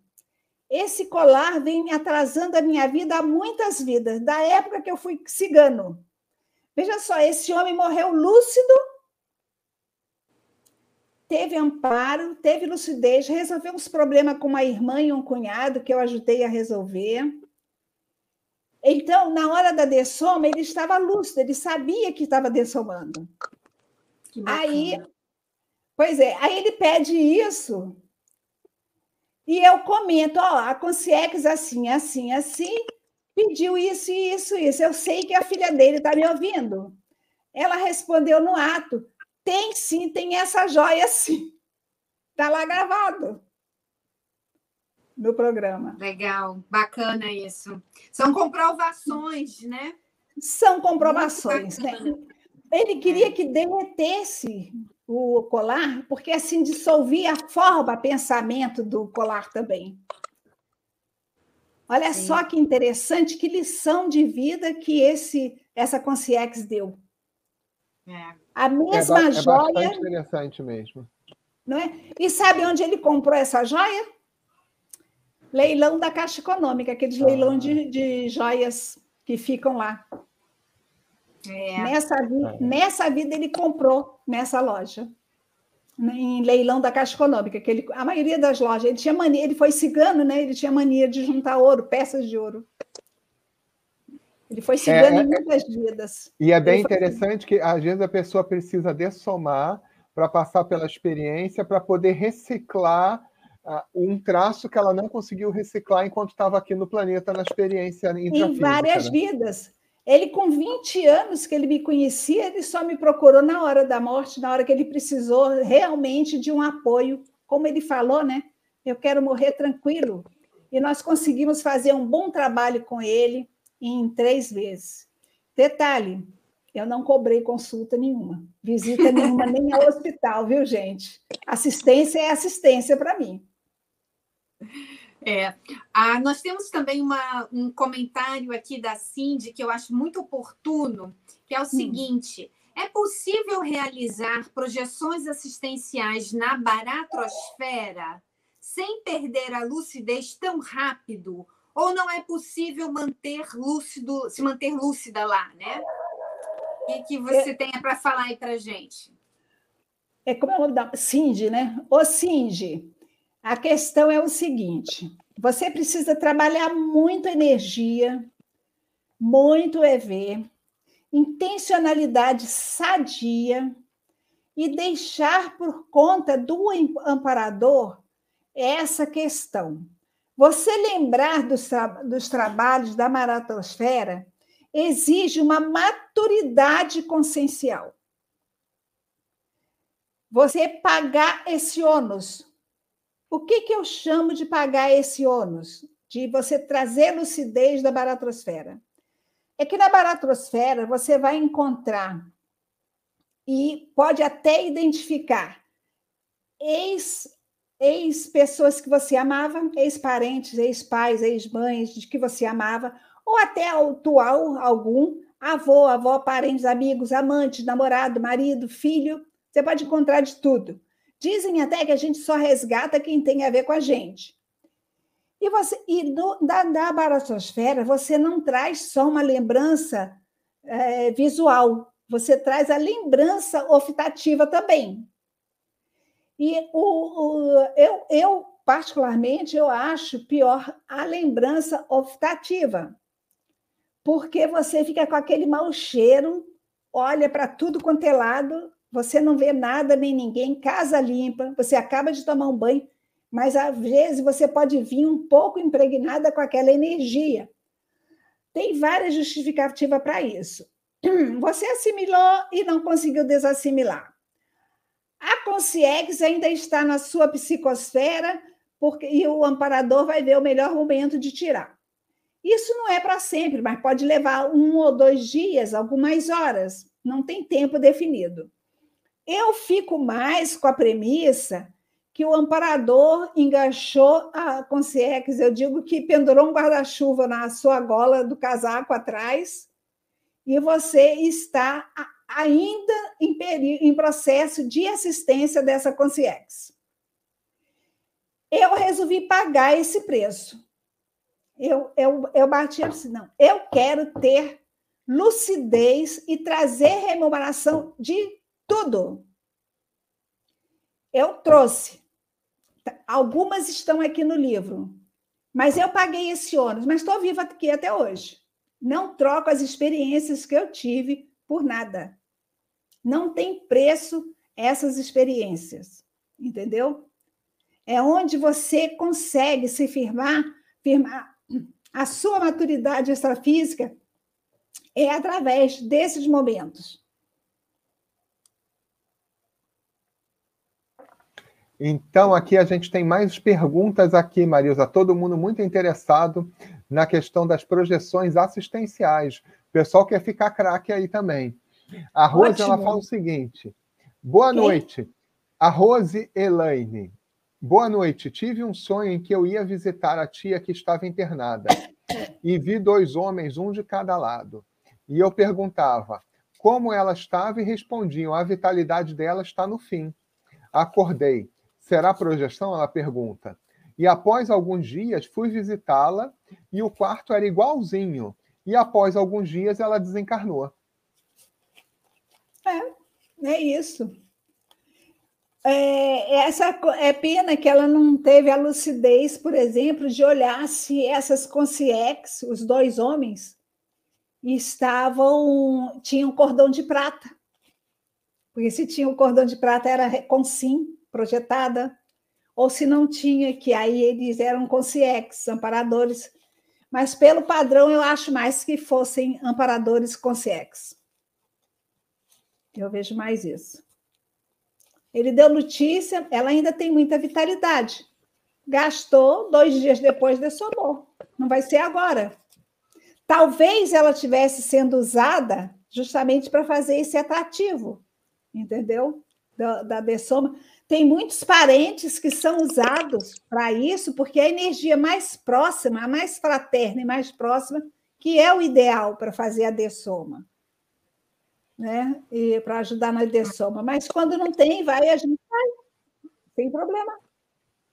Esse colar vem me atrasando a minha vida há muitas vidas, da época que eu fui cigano. Veja só, esse homem morreu lúcido, teve amparo, teve lucidez, resolveu uns problemas com uma irmã e um cunhado que eu ajudei a resolver. Então, na hora da dessoma, ele estava lúcido, ele sabia que estava dessomando. Aí, Pois é, aí ele pede isso e eu comento, ó, a Concierge assim, assim, assim, pediu isso, isso, isso. Eu sei que a filha dele está me ouvindo. Ela respondeu no ato, tem sim, tem essa joia sim. Está lá gravado no programa. Legal, bacana isso. São comprovações, né? São comprovações. Né? Ele queria é. que derretesse o colar, porque assim dissolvia a forma, pensamento do colar também. Olha Sim. só que interessante, que lição de vida que esse essa Concierge deu. É. A mesma é, joia. É interessante mesmo. Não é? E sabe onde ele comprou essa joia? Leilão da Caixa Econômica, aqueles ah. leilão de, de joias que ficam lá. É. Nessa, é. nessa vida ele comprou nessa loja, né, em leilão da Caixa Econômica, que ele, a maioria das lojas, ele tinha mania, ele foi cigano, né? Ele tinha mania de juntar ouro, peças de ouro. Ele foi cigano é, em é, muitas vidas. E é bem interessante que às vezes a pessoa precisa dessomar para passar pela experiência, para poder reciclar uh, um traço que ela não conseguiu reciclar enquanto estava aqui no planeta na experiência Em várias né? vidas. Ele, com 20 anos que ele me conhecia, ele só me procurou na hora da morte, na hora que ele precisou realmente de um apoio. Como ele falou, né? Eu quero morrer tranquilo. E nós conseguimos fazer um bom trabalho com ele em três vezes. Detalhe, eu não cobrei consulta nenhuma, visita nenhuma, nem ao hospital, viu, gente? Assistência é assistência para mim. É. Ah, nós temos também uma, um comentário aqui da Cindy que eu acho muito oportuno, que é o hum. seguinte: é possível realizar projeções assistenciais na baratrosfera sem perder a lucidez tão rápido? Ou não é possível manter lúcido, se manter lúcida lá, né? O que, você é, tem para falar aí para gente? É como é o nome da Cindy, né? Ô, Cindy, a questão é o seguinte: você precisa trabalhar muito energia, muito EV, intencionalidade sadia e deixar por conta do amparador essa questão. Você lembrar dos, tra dos trabalhos da maratosfera exige uma maturidade consciencial. Você pagar esse ônus o que, que eu chamo de pagar esse ônus? De você trazer lucidez da baratrosfera? É que na baratrosfera você vai encontrar e pode até identificar ex, ex pessoas que você amava, ex-parentes, ex-pais, ex-mães de que você amava, ou até atual algum, avô, avó, parentes, amigos, amantes, namorado, marido, filho, você pode encontrar de tudo. Dizem até que a gente só resgata quem tem a ver com a gente. E, você, e do, da, da você não traz só uma lembrança é, visual, você traz a lembrança olfativa também. E o, o, eu, eu, particularmente, eu acho pior a lembrança olfativa, porque você fica com aquele mau cheiro, olha para tudo quanto é lado você não vê nada nem ninguém, casa limpa, você acaba de tomar um banho, mas às vezes você pode vir um pouco impregnada com aquela energia. Tem várias justificativas para isso. Você assimilou e não conseguiu desassimilar. A consciência ainda está na sua psicosfera porque, e o amparador vai ver o melhor momento de tirar. Isso não é para sempre, mas pode levar um ou dois dias, algumas horas, não tem tempo definido. Eu fico mais com a premissa que o amparador enganchou a consciência. Eu digo que pendurou um guarda-chuva na sua gola do casaco atrás e você está ainda em, em processo de assistência dessa consciência. Eu resolvi pagar esse preço. Eu, eu, eu bati assim, não, eu quero ter lucidez e trazer remuneração de tudo. Eu trouxe. Algumas estão aqui no livro, mas eu paguei esse ônus, mas estou viva aqui até hoje. Não troco as experiências que eu tive por nada. Não tem preço essas experiências, entendeu? É onde você consegue se firmar, firmar a sua maturidade extrafísica é através desses momentos. Então, aqui a gente tem mais perguntas aqui, Marisa. Todo mundo muito interessado na questão das projeções assistenciais. O pessoal quer ficar craque aí também. A Rose, Ótimo. ela fala o seguinte. Boa Quem? noite. A Rose Elaine. Boa noite. Tive um sonho em que eu ia visitar a tia que estava internada e vi dois homens, um de cada lado. E eu perguntava como ela estava e respondiam: a vitalidade dela está no fim. Acordei. Será projeção? Ela pergunta. E após alguns dias fui visitá-la e o quarto era igualzinho. E após alguns dias ela desencarnou. É, é isso. É, essa é pena que ela não teve a lucidez, por exemplo, de olhar se essas consciências, os dois homens, estavam tinham cordão de prata. Porque se tinha o cordão de prata era com sim, projetada, ou se não tinha, que aí eles eram consciex, amparadores. Mas pelo padrão, eu acho mais que fossem amparadores consciex. Eu vejo mais isso. Ele deu notícia, ela ainda tem muita vitalidade. Gastou, dois dias depois dessomou. Não vai ser agora. Talvez ela tivesse sendo usada justamente para fazer esse atrativo, entendeu? Da, da dessoma. Tem muitos parentes que são usados para isso, porque a energia mais próxima, a mais fraterna e mais próxima, que é o ideal para fazer a dessoma. Né? E para ajudar na dessoma. Mas quando não tem, vai, a gente vai. Sem problema.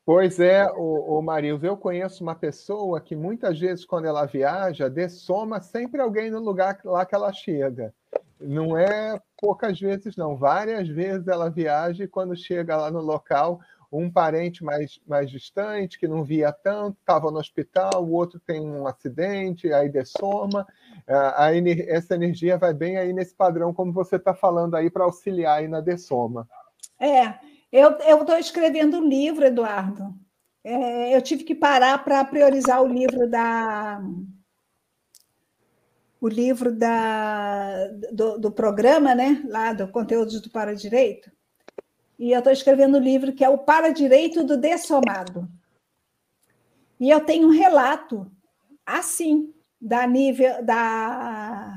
Pois é, o, o Marilson, eu conheço uma pessoa que muitas vezes, quando ela viaja, dessoma sempre alguém no lugar lá que ela chega. Não é poucas vezes, não. Várias vezes ela viaja e quando chega lá no local, um parente mais, mais distante, que não via tanto, estava no hospital, o outro tem um acidente, aí dessoma. A, a, essa energia vai bem aí nesse padrão, como você está falando aí, para auxiliar aí na dessoma. É, eu estou escrevendo um livro, Eduardo. É, eu tive que parar para priorizar o livro da o livro da, do, do, programa, né? Lá do conteúdo do Para Direito. E eu estou escrevendo um livro que é o Para Direito do Dessomado. E eu tenho um relato assim da nível da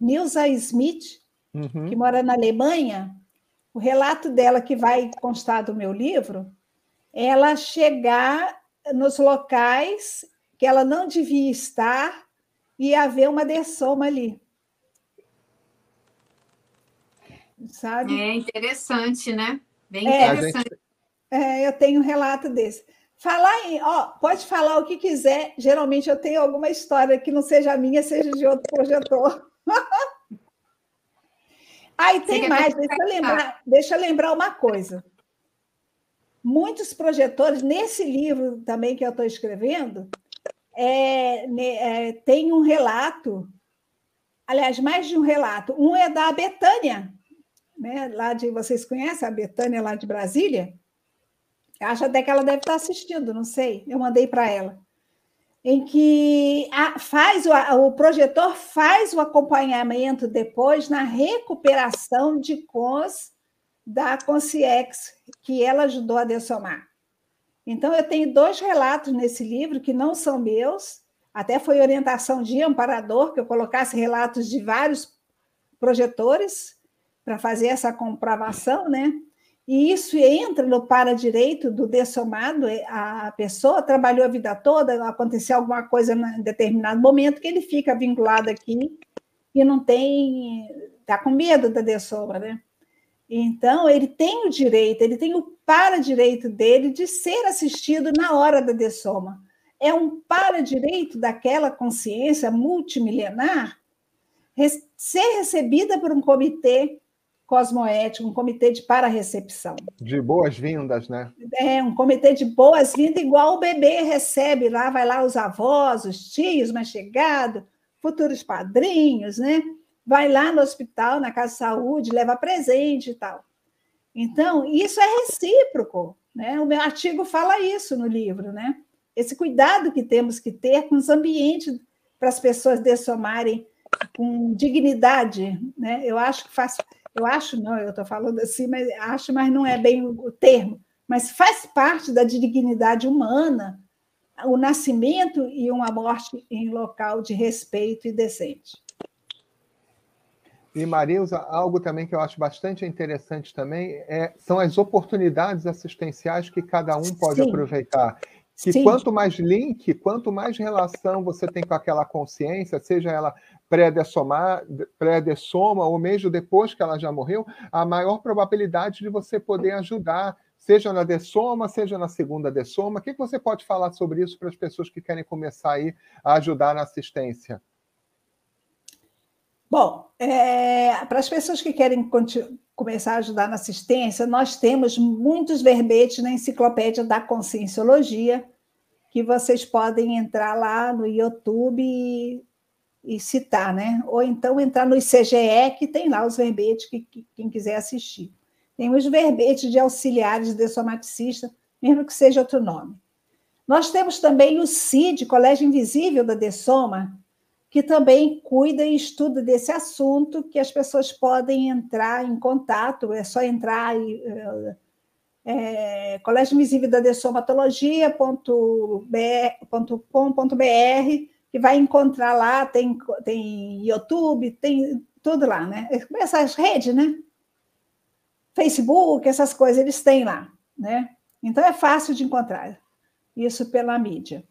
Nilsa Smith, uhum. que mora na Alemanha, o relato dela, que vai constar do meu livro, é ela chegar nos locais que ela não devia estar e haver uma dessoma ali. Sabe? É interessante, né? Bem é, interessante. É, eu tenho um relato desse. Falar em, ó, pode falar o que quiser. Geralmente eu tenho alguma história que não seja minha, seja de outro projetor. Aí tem mais, deixa eu, lembrar, deixa eu lembrar uma coisa. Muitos projetores, nesse livro também que eu estou escrevendo, é, é, tem um relato, aliás, mais de um relato. Um é da Betânia, né? lá de. Vocês conhecem a Betânia lá de Brasília? Acho até que ela deve estar assistindo, não sei. Eu mandei para ela em que a, faz o, o projetor faz o acompanhamento depois na recuperação de cons da Consciex, que ela ajudou a dessomar. Então, eu tenho dois relatos nesse livro que não são meus, até foi orientação de amparador, que eu colocasse relatos de vários projetores para fazer essa comprovação, né? E isso entra no para-direito do dessomado, é, a pessoa trabalhou a vida toda, aconteceu alguma coisa em determinado momento que ele fica vinculado aqui e não tem, está com medo da dessoma, né? Então, ele tem o direito, ele tem o para-direito dele de ser assistido na hora da dessoma. É um para-direito daquela consciência multimilenar ser recebida por um comitê cosmoético, um comitê de para-recepção. De boas-vindas, né? É, um comitê de boas-vindas, igual o bebê recebe lá, vai lá os avós, os tios mais chegados, futuros padrinhos, né? Vai lá no hospital, na casa de saúde, leva presente e tal. Então, isso é recíproco. Né? O meu artigo fala isso no livro, né? Esse cuidado que temos que ter com os ambientes para as pessoas dessomarem com dignidade, né? Eu acho que faz, eu acho não, eu estou falando assim, mas acho, mas não é bem o termo, mas faz parte da dignidade humana o nascimento e uma morte em local de respeito e decente. E Marilza, algo também que eu acho bastante interessante também é, são as oportunidades assistenciais que cada um pode Sim. aproveitar. Que Sim. quanto mais link, quanto mais relação você tem com aquela consciência, seja ela pré-dessoma pré ou mesmo depois que ela já morreu, a maior probabilidade de você poder ajudar, seja na dessoma, seja na segunda dessoma. O que você pode falar sobre isso para as pessoas que querem começar aí a ajudar na assistência? Bom, é, para as pessoas que querem começar a ajudar na assistência, nós temos muitos verbetes na enciclopédia da Conscienciologia, que vocês podem entrar lá no YouTube e, e citar, né? Ou então entrar no ICGE, que tem lá os verbetes que, que quem quiser assistir. Tem os verbetes de auxiliares de somaticista, mesmo que seja outro nome. Nós temos também o CID, Colégio Invisível da Dessoma, que também cuida e estuda desse assunto, que as pessoas podem entrar em contato, é só entrar em é, Colégio Invisível da Dessomatologia.com.br, que vai encontrar lá, tem, tem YouTube, tem tudo lá, né? Essas redes, né? Facebook, essas coisas, eles têm lá, né? Então é fácil de encontrar isso pela mídia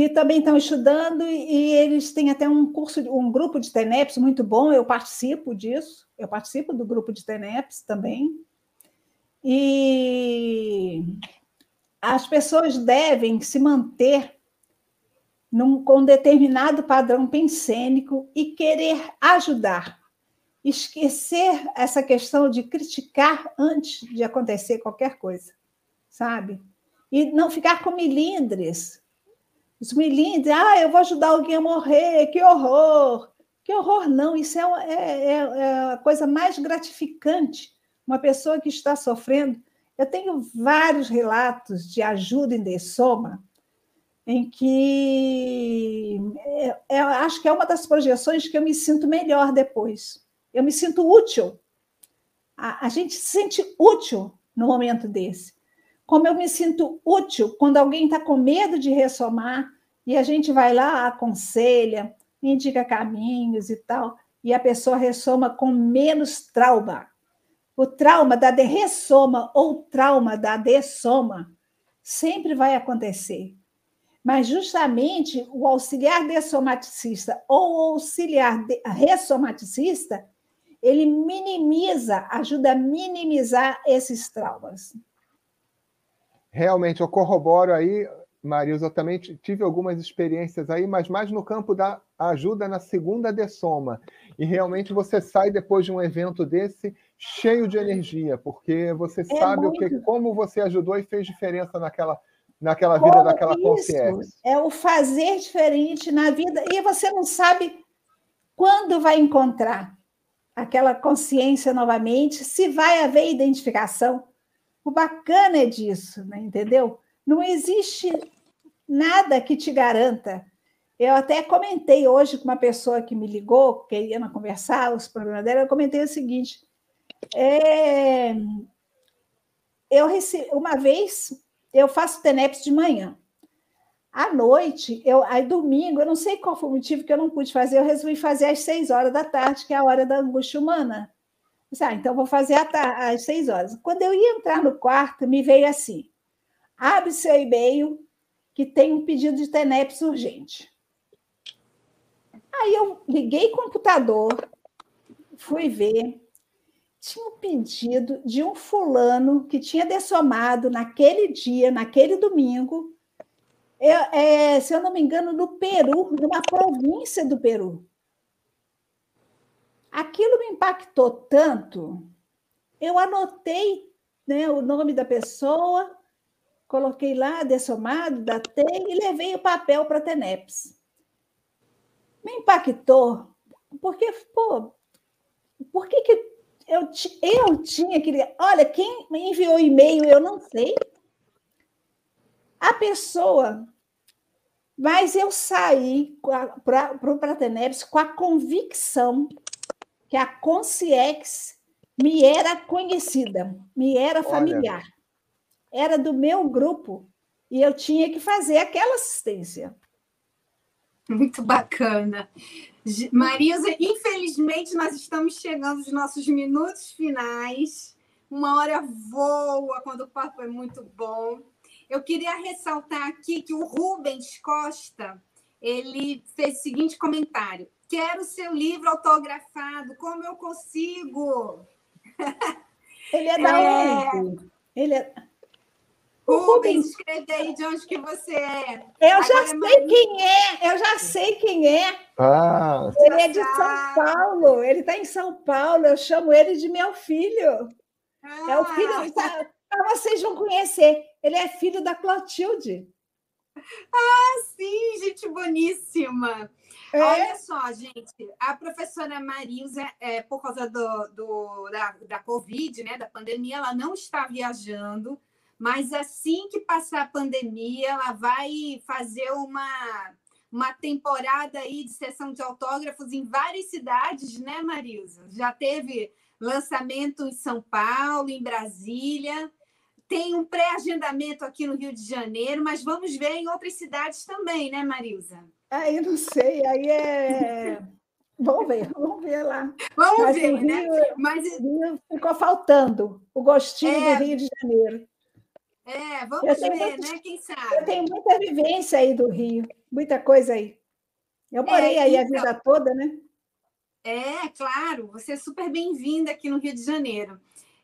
que também estão estudando e eles têm até um curso, um grupo de TENEPS muito bom, eu participo disso, eu participo do grupo de TENEPS também. E as pessoas devem se manter num, com um determinado padrão pensênico e querer ajudar. Esquecer essa questão de criticar antes de acontecer qualquer coisa, sabe? E não ficar com milindres, os milindres, ah, eu vou ajudar alguém a morrer, que horror! Que horror, não, isso é, é, é, é a coisa mais gratificante. Uma pessoa que está sofrendo. Eu tenho vários relatos de ajuda em Dessoma, em que eu é, é, acho que é uma das projeções que eu me sinto melhor depois. Eu me sinto útil. A, a gente se sente útil no momento desse como eu me sinto útil quando alguém está com medo de ressomar e a gente vai lá, aconselha, indica caminhos e tal, e a pessoa ressoma com menos trauma. O trauma da ressoma ou trauma da dessoma sempre vai acontecer. Mas justamente o auxiliar dessomaticista ou auxiliar ressomaticista, ele minimiza, ajuda a minimizar esses traumas. Realmente, eu corroboro aí, Marilza, eu também tive algumas experiências aí, mas mais no campo da ajuda na segunda dessoma. E realmente você sai depois de um evento desse cheio de energia, porque você é sabe muito... o que, como você ajudou e fez diferença naquela, naquela vida como daquela consciência. É o fazer diferente na vida, e você não sabe quando vai encontrar aquela consciência novamente, se vai haver identificação. O bacana é disso, né? entendeu? Não existe nada que te garanta. Eu até comentei hoje com uma pessoa que me ligou, queria conversar os problemas dela, eu comentei o seguinte: é, eu uma vez eu faço TENEPS de manhã. À noite, eu, aí domingo, eu não sei qual foi o motivo que eu não pude fazer, eu resolvi fazer às seis horas da tarde, que é a hora da angústia humana. Ah, então vou fazer às seis horas. Quando eu ia entrar no quarto, me veio assim: abre seu e-mail, que tem um pedido de TENEPS urgente. Aí eu liguei o computador, fui ver, tinha um pedido de um fulano que tinha dessomado naquele dia, naquele domingo, eu, é, se eu não me engano, no Peru, numa província do Peru. Aquilo me impactou tanto, eu anotei né, o nome da pessoa, coloquei lá, dessomado, datei e levei o papel para a TENEPS. Me impactou, porque, pô, por que, que eu, eu tinha que. Olha, quem me enviou e-mail, eu não sei. A pessoa. Mas eu saí para o Prateneps com a convicção que a Conciex me era conhecida, me era familiar. Olha. Era do meu grupo e eu tinha que fazer aquela assistência. Muito bacana. Marisa, infelizmente nós estamos chegando aos nossos minutos finais. Uma hora voa quando o papo é muito bom. Eu queria ressaltar aqui que o Rubens Costa ele fez o seguinte comentário: Quero seu livro autografado, como eu consigo? Ele é da é... onde? Ele é. Rubens, escreve aí de onde que você é. Eu Agora já é sei Maria... quem é, eu já sei quem é. Ah. Ele é de São Paulo, ele está em São Paulo, eu chamo ele de meu filho. Ah. É o filho, ah. para vocês vão conhecer, ele é filho da Clotilde. Ah, sim, gente boníssima. É. Olha só, gente, a professora Marilza, é, por causa do, do, da, da Covid, né, da pandemia, ela não está viajando, mas assim que passar a pandemia, ela vai fazer uma, uma temporada aí de sessão de autógrafos em várias cidades, né, Marilza? Já teve lançamento em São Paulo, em Brasília, tem um pré-agendamento aqui no Rio de Janeiro, mas vamos ver em outras cidades também, né, Marilza? Aí não sei, aí é. Vamos ver, vamos ver lá. Vamos Mas ver, Rio, né? Mas ficou faltando o gostinho é... do Rio de Janeiro. É, vamos ver, né? Quem sabe? Eu tenho muita vivência aí do Rio, muita coisa aí. Eu morei é, aí então... a vida toda, né? É, claro, você é super bem-vinda aqui no Rio de Janeiro.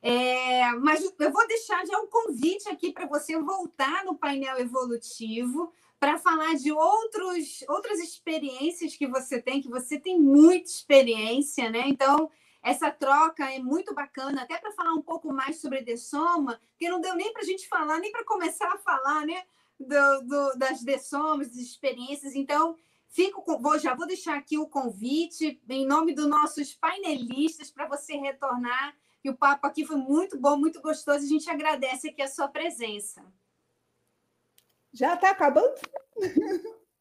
É, mas eu vou deixar já um convite aqui para você voltar no painel evolutivo para falar de outros, outras experiências que você tem, que você tem muita experiência, né? Então, essa troca é muito bacana, até para falar um pouco mais sobre Dessoma, que não deu nem para a gente falar, nem para começar a falar, né? Do, do, das Dessomas, das experiências. Então, fico vou, já vou deixar aqui o convite, em nome dos nossos painelistas, para você retornar. E o papo aqui foi muito bom, muito gostoso. A gente agradece aqui a sua presença. Já está acabando?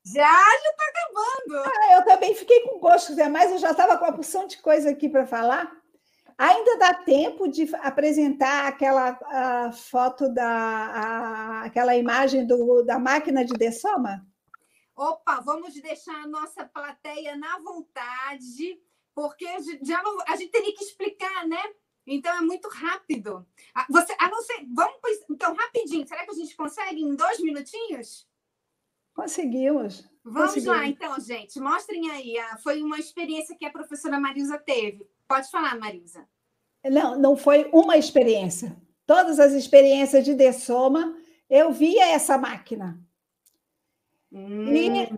Já, já está acabando. Ah, eu também fiquei com gosto, mas eu já estava com uma porção de coisa aqui para falar. Ainda dá tempo de apresentar aquela foto da a, aquela imagem do, da máquina de dessoma? Opa, vamos deixar a nossa plateia na vontade, porque já não, a gente teria que explicar, né? Então é muito rápido. Você, a não ser, vamos então rapidinho. Será que a gente consegue em dois minutinhos? Conseguimos. Vamos Conseguimos. lá, então, gente. Mostrem aí. Foi uma experiência que a professora Marisa teve. Pode falar, Marisa. Não, não foi uma experiência. Todas as experiências de Dessoma, eu via essa máquina. Hum. E,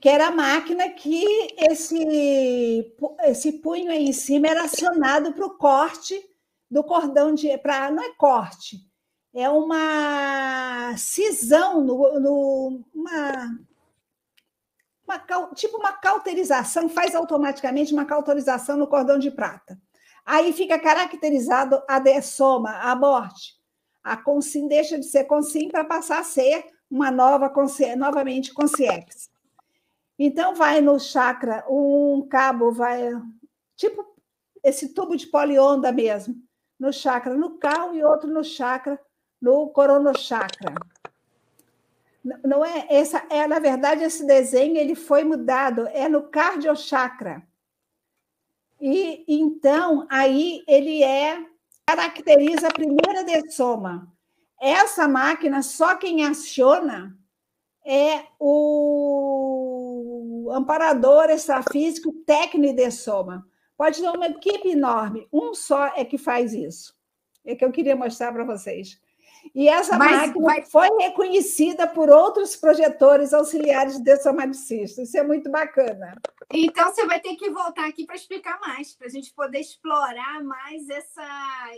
que era a máquina que esse, esse punho aí em cima era acionado para o corte do cordão de. Pra, não é corte, é uma cisão, no, no uma, uma, tipo uma cauterização, faz automaticamente uma cauterização no cordão de prata. Aí fica caracterizado a dessoma, a morte. A consim deixa de ser consim para passar a ser uma nova, novamente consciex. Então, vai no chakra, um cabo vai, tipo esse tubo de polionda mesmo, no chakra no cal e outro no chakra no coronochakra. Não é essa é na verdade esse desenho ele foi mudado é no cardiochakra. E então aí ele é caracteriza a primeira dessoma. Essa máquina só quem aciona é o amparador extrafísico técnico de soma. Pode ter uma equipe enorme, um só é que faz isso. É que eu queria mostrar para vocês. E essa Mas, máquina vai... foi reconhecida por outros projetores auxiliares de somaticista. Isso é muito bacana. Então, você vai ter que voltar aqui para explicar mais, para a gente poder explorar mais essa.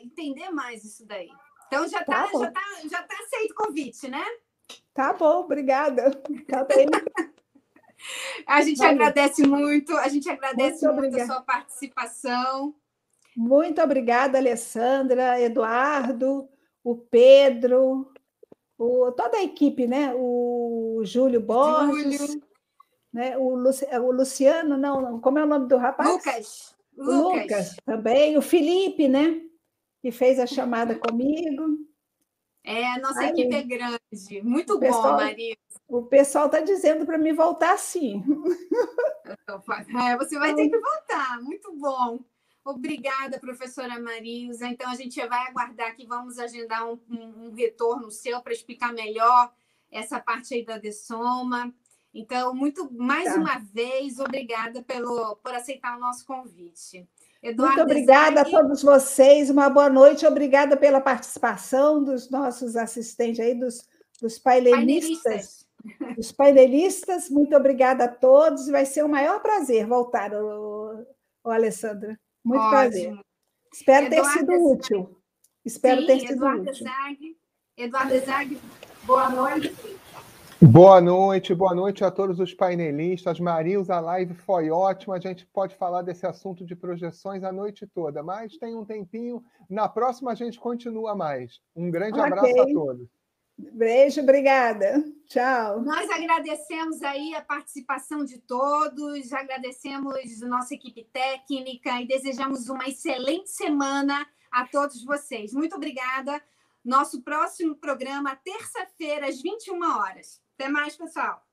entender mais isso daí. Então, já está tá, já tá, já tá aceito o convite, né? Tá bom, obrigada. Tá bem. a gente agradece muito, a gente agradece muito, muito a sua participação. Muito obrigada, Alessandra, Eduardo, o Pedro, o, toda a equipe, né? O Júlio Borges, Júlio. Né? O, Luci, o Luciano, não, como é o nome do rapaz? Lucas. O Lucas. Lucas também, o Felipe, né? Que fez a chamada comigo. É, a nossa Aí, equipe é grande. Muito bom, Maria. O pessoal está dizendo para me voltar sim. É, você vai ter que voltar. Muito bom. Obrigada, professora Marisa. Então, a gente vai aguardar que vamos agendar um, um, um retorno seu para explicar melhor essa parte aí da dessoma. Então, muito mais tá. uma vez, obrigada pelo, por aceitar o nosso convite. Eduardo muito obrigada a todos vocês, uma boa noite, obrigada pela participação dos nossos assistentes aí, dos, dos painelistas. Dos painelistas, muito obrigada a todos, vai ser um maior prazer voltar, o, o Alessandra. Muito Ótimo. prazer. Espero Eduardo ter sido Zag. útil. Espero Sim, ter sido Eduardo útil. Zag. Eduardo Zag, boa noite. Boa noite, boa noite a todos os painelistas. Marilza, a live foi ótima. A gente pode falar desse assunto de projeções a noite toda, mas tem um tempinho. Na próxima a gente continua mais. Um grande okay. abraço a todos. Beijo, obrigada. Tchau. Nós agradecemos aí a participação de todos, agradecemos nossa equipe técnica e desejamos uma excelente semana a todos vocês. Muito obrigada. Nosso próximo programa, terça-feira, às 21 horas. Até mais, pessoal.